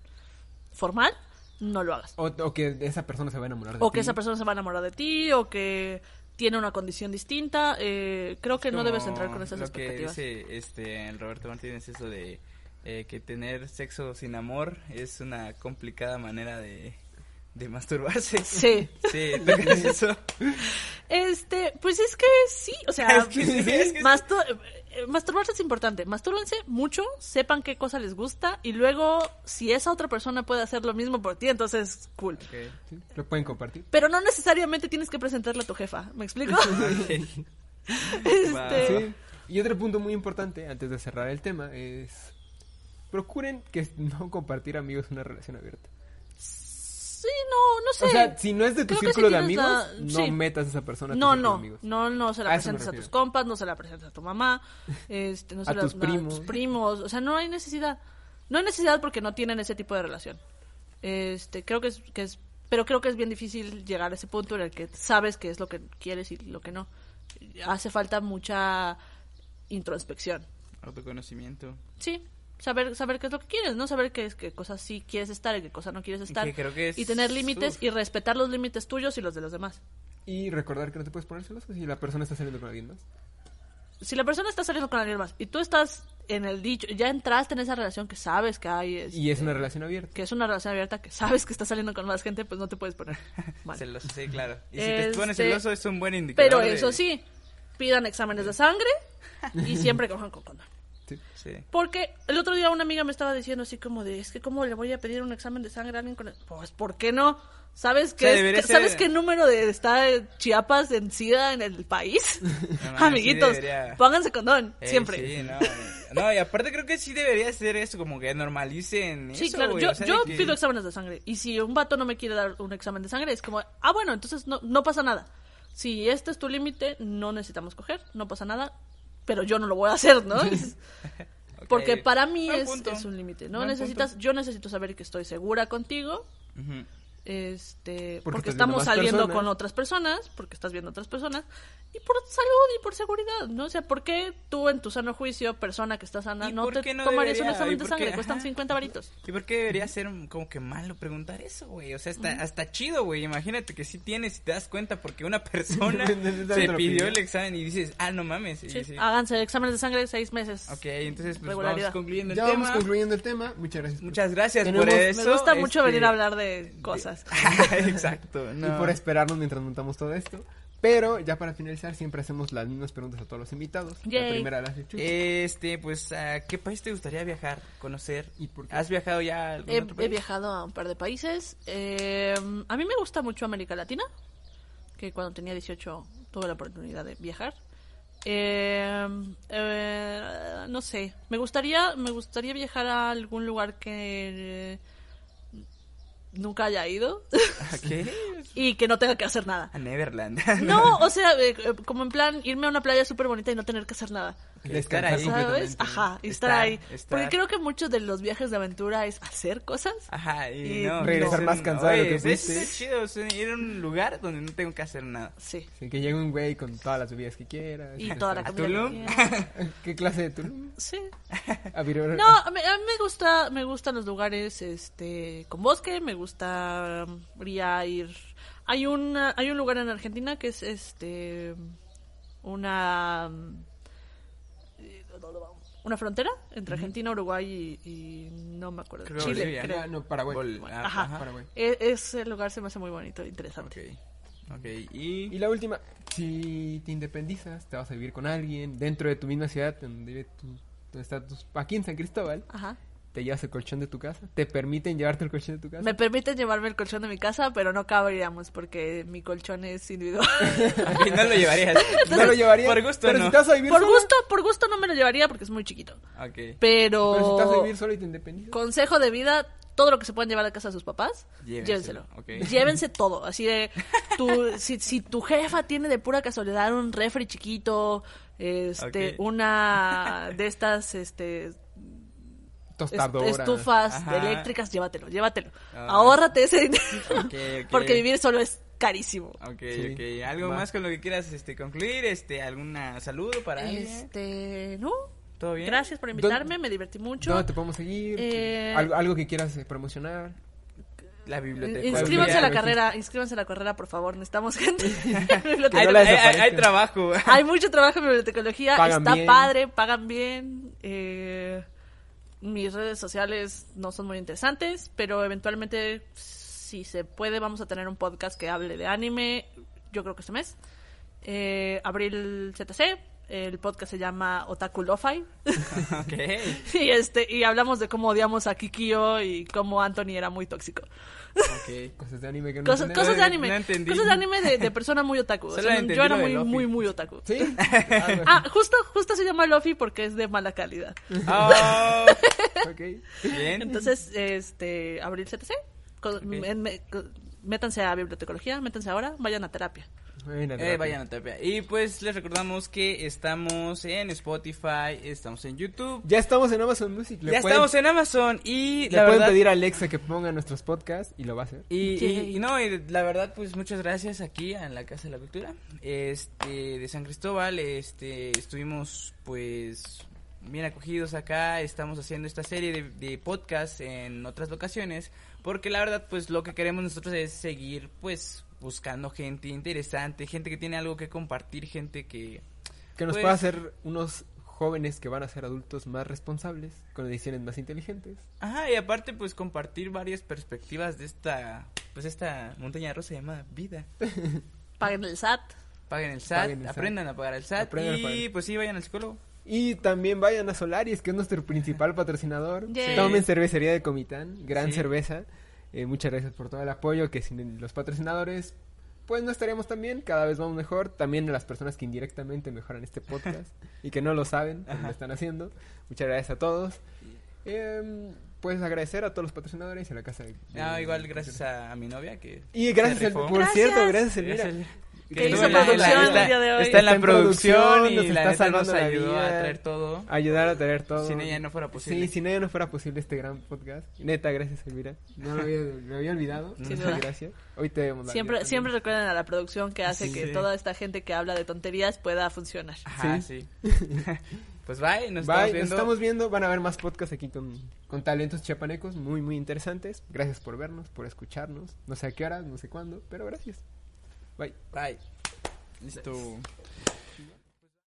formal, no lo hagas. O, o que esa persona se va a enamorar de O que ti. esa persona se va a enamorar de ti, o que tiene una condición distinta. eh, creo que no debes entrar con esas lo que expectativas. dice este, Roberto Martínez, eso de eh, que tener sexo sin amor es una complicada manera de, de masturbarse. Sí. Sí, ¿tú crees eso? Este, pues es que sí, o sea, Es que sí, es que sí. mastu- eh, masturbarse es importante. Mastúrbense mucho, sepan qué cosa les gusta y luego si esa otra persona puede hacer lo mismo por ti, entonces cool. Sí, Lo pueden compartir. Pero no necesariamente tienes que presentarle a tu jefa, ¿me explico? Ok. Este, Sí. Y otro punto muy importante, antes de cerrar el tema, es... Procuren que no compartir amigos en una relación abierta. Sí, no, no sé. O sea, si no es de tu Creo círculo de amigos, la- no sí. metas a esa persona a tu No, de no, amigos. no, no se la A presentes a tus compas, no se la presentes a tu mamá, este, no se A la- tus no, primos. primos, o sea, no hay necesidad. No hay necesidad porque no tienen ese tipo de relación. Este, creo que es, que es, pero creo que es bien difícil llegar a ese punto en el que sabes qué es lo que quieres y lo que no. Hace falta mucha introspección. Autoconocimiento. Sí, saber saber qué es lo que quieres, no saber qué es qué cosas sí quieres estar y qué cosas no quieres estar Que creo que es- y tener límites uf. y respetar los límites tuyos y los de los demás. Y recordar que no te puedes poner celoso si la persona está saliendo con alguien más. si la persona está saliendo con alguien más y tú estás en el dicho, ya entraste en esa relación que sabes que hay, este, Y es una relación abierta. que es una relación abierta, que sabes que estás saliendo con más gente, pues no te puedes poner mal. Celoso, sí, claro. Y si te pones Este, celoso es un buen indicador. Pero de- eso sí, pidan exámenes de sangre y siempre cojan con condón. Sí. Sí. Porque el otro día una amiga me estaba diciendo así como de, es que cómo le voy a pedir un examen de sangre a alguien con... Pues, ¿por qué no? ¿Sabes qué, es- qué- ser- ¿sabes qué número de está Chiapas en SIDA en el país? mames, Amiguitos, sí debería. pónganse condón, Eh, siempre. Sí, no, no, y aparte creo que sí debería ser eso, como que normalicen Sí, eso, claro. güey, Yo, o sea, yo que- pido exámenes de sangre. Y si un vato no me quiere dar un examen de sangre, es como, ah, bueno, entonces no, no pasa nada. Si este es tu límite, no necesitamos coger, no pasa nada. Pero yo no lo voy a hacer, ¿no? Es-. Porque para mí es, un límite. No Buen necesitas, yo necesito saber que estoy segura contigo. Ujú. Este Porque porque, estamos saliendo personas. con otras personas, porque estás viendo otras personas, y por salud y por seguridad, ¿no? O sea, ¿por qué tú en tu sano juicio, persona que está sana, ¿Y no te no tomarías un debería? examen ¿Y de sangre? qué? Cuestan Ajá. 50 varitos. ¿Y por qué debería ser como que malo preguntar eso, güey? O sea, está, hasta chido, güey. Imagínate que sí tienes y te das cuenta porque una persona Te se pidió el examen y dices, ah, no mames. Sí, sí. Háganse exámenes de sangre seis meses. Ok, entonces pues vamos concluyendo el Ya tema. vamos concluyendo el tema. Muchas gracias. por- Muchas gracias Tenemos- por eso. Me gusta mucho este- venir a hablar de cosas. Exacto. Y por esperarnos mientras montamos todo esto. Pero ya para finalizar, siempre hacemos las mismas preguntas a todos los invitados. La primera la hace Chucho. Este, pues, ¿a qué país te gustaría viajar, conocer? ¿Y por qué? ¿Has viajado ya a algún He, otro he viajado a un par de países. Eh, a mí me gusta mucho América Latina, que cuando tenía 18 tuve la oportunidad de viajar. Eh, eh, no sé, me gustaría, me gustaría viajar a algún lugar que eh, nunca haya ido ¿A qué? y que no tenga que hacer nada. A Neverland. No, o sea, eh, como en plan irme a una playa súper bonita y no tener que hacer nada. Estar ahí. ¿Sabes? Ajá, y estar, Estar, ahí. estar. Porque creo que muchos de los viajes de aventura es hacer cosas. Ajá, y, Y no. regresar no, más cansado de lo oye, que es- fuiste. Es chido, o sea, ir a un lugar donde no tengo que hacer nada. Sí. Sí, que llegue un güey con todas las bebidas que quieras. Y toda la está- ¿A comida. Tulum? ¿Qué clase de Tulum? Sí. A No, a mí, a mí me gusta, me gustan los lugares, este, con bosque. Me gusta um, ir. Hay una, hay un lugar en Argentina que es, este, una, um, una frontera entre Argentina, Uruguay y, y no me acuerdo. Creo Chile, Bolivia. creo. No, Paraguay. Bol- ah, Ajá. ajá. Paraguay. E- ese lugar se me hace muy bonito, interesante. Ok. Ok, y... Y la última, si te independizas, te vas a vivir con alguien dentro de tu misma ciudad, donde vive tu, donde está tus- aquí en San Cristóbal, Ajá. Te llevas el colchón de tu casa, te permiten llevarte el colchón de tu casa. Me permiten llevarme el colchón de mi casa, pero no cabríamos porque mi colchón es individual. No lo llevarías. no lo llevaría. Por gusto pero no. si te vas a vivir por sola, gusto, por gusto no me lo llevaría porque es muy chiquito. Ok. Pero, Pero si te vas a vivir solo y te independizas. consejo de vida, todo lo que se puedan llevar a casa de sus papás, Llévenselo. Llévense todo, así de tu, si, si tu jefa tiene de pura casualidad un refri chiquito, este, una de estas este estufas Ajá. eléctricas, llévatelo, llévatelo. Ah. Ahórrate ese dinero. Porque vivir solo es carísimo. Ok, Sí. ok. ¿Algo Va. más con lo que quieras este, concluir? Este, ¿Algún saludo para alguien? Este, no. ¿Todo bien? Gracias por invitarme, me divertí mucho. ¿Dónde te podemos seguir? Eh, ¿Algo, algo que quieras eh, promocionar? La biblioteca. Inscríbanse a la carrera, inscríbanse a la carrera, por favor, necesitamos gente. Hay, trabajo. Hay mucho trabajo en bibliotecología, Pagan está bien. padre, pagan bien. eh, mis redes sociales no son muy interesantes, pero eventualmente, si se puede, vamos a tener un podcast que hable de anime, yo creo que este mes. Eh, Abril CTC, el podcast se llama Otaku Lo-Fi. y, este, y hablamos de cómo odiamos a Kikyo y cómo Anthony era muy tóxico. Ok. Cosas de anime que no Cosas, cosas de anime. No entendí. cosas de anime de, de persona muy otaku. O sea, yo era muy, muy, muy otaku. ¿Sí? Ah, justo, justo se llama Luffy porque es de mala calidad. Oh, ok. bien. Entonces, este, abril CTC. con- métanse a bibliotecología, métanse ahora, vayan a terapia. Eh, terapia. vayan a terapia. Y pues les recordamos que estamos en Spotify, estamos en YouTube. Ya estamos en Amazon Music. Le Ya pueden- estamos en Amazon y Le la pueden verdad pedir a Alexa que ponga nuestros podcasts y lo va a hacer. Y, y- Yay. y no, y la verdad, pues muchas gracias aquí en la Casa de la Cultura, este, de San Cristóbal, este, estuvimos pues bien acogidos acá, estamos haciendo esta serie de, de podcasts en otras locaciones, porque la verdad, pues lo que queremos nosotros es seguir, pues, buscando gente interesante, gente que tiene algo que compartir, gente que... Que nos Pues- pueda hacer unos jóvenes que van a ser adultos más responsables, con decisiones más inteligentes. Ajá, y aparte, pues compartir varias perspectivas de esta, pues esta montaña rusa llamada vida. Paguen el SAT. Paguen el SAT, Paguen el SAT. aprendan a pagar el SAT Aprendan y pues sí, vayan al psicólogo. Y también vayan a Solaris, que es nuestro principal patrocinador. Yay. Tomen cervecería de Comitán, gran Sí. cerveza. Eh, muchas gracias por todo el apoyo, que sin los patrocinadores, pues no estaríamos tan bien, cada vez vamos mejor. También a las personas que indirectamente mejoran este podcast y que no lo saben, pero lo están haciendo. Muchas gracias a todos. Eh, pues agradecer a todos los patrocinadores y a la casa de... Ah, igual gracias a, a mi novia que... Y gracias, el- por Gracias. cierto, gracias Elvira. Gracias. Que hizo la- producción está- el día de hoy. Está en la Está producción producción, y nos la está nos salvando la a traer todo. Ayudar a traer todo. Sin ella no fuera posible. Sí, sin ella no fuera posible este gran podcast. Neta, gracias, Elvira. No lo había, me había olvidado. Sin Muchas duda. gracias. Hoy te debemos la Siempre, vida siempre recuerden a la producción que hace Sí. que toda esta gente que habla de tonterías pueda funcionar. Ajá, sí. pues bye, nos. Bye, estamos nos viendo. estamos viendo. Van a haber más podcasts aquí con, con talentos chiapanecos muy, muy interesantes. Gracias por vernos, por escucharnos. No sé a qué hora, no sé cuándo, pero gracias. Bye. Bye. Listo.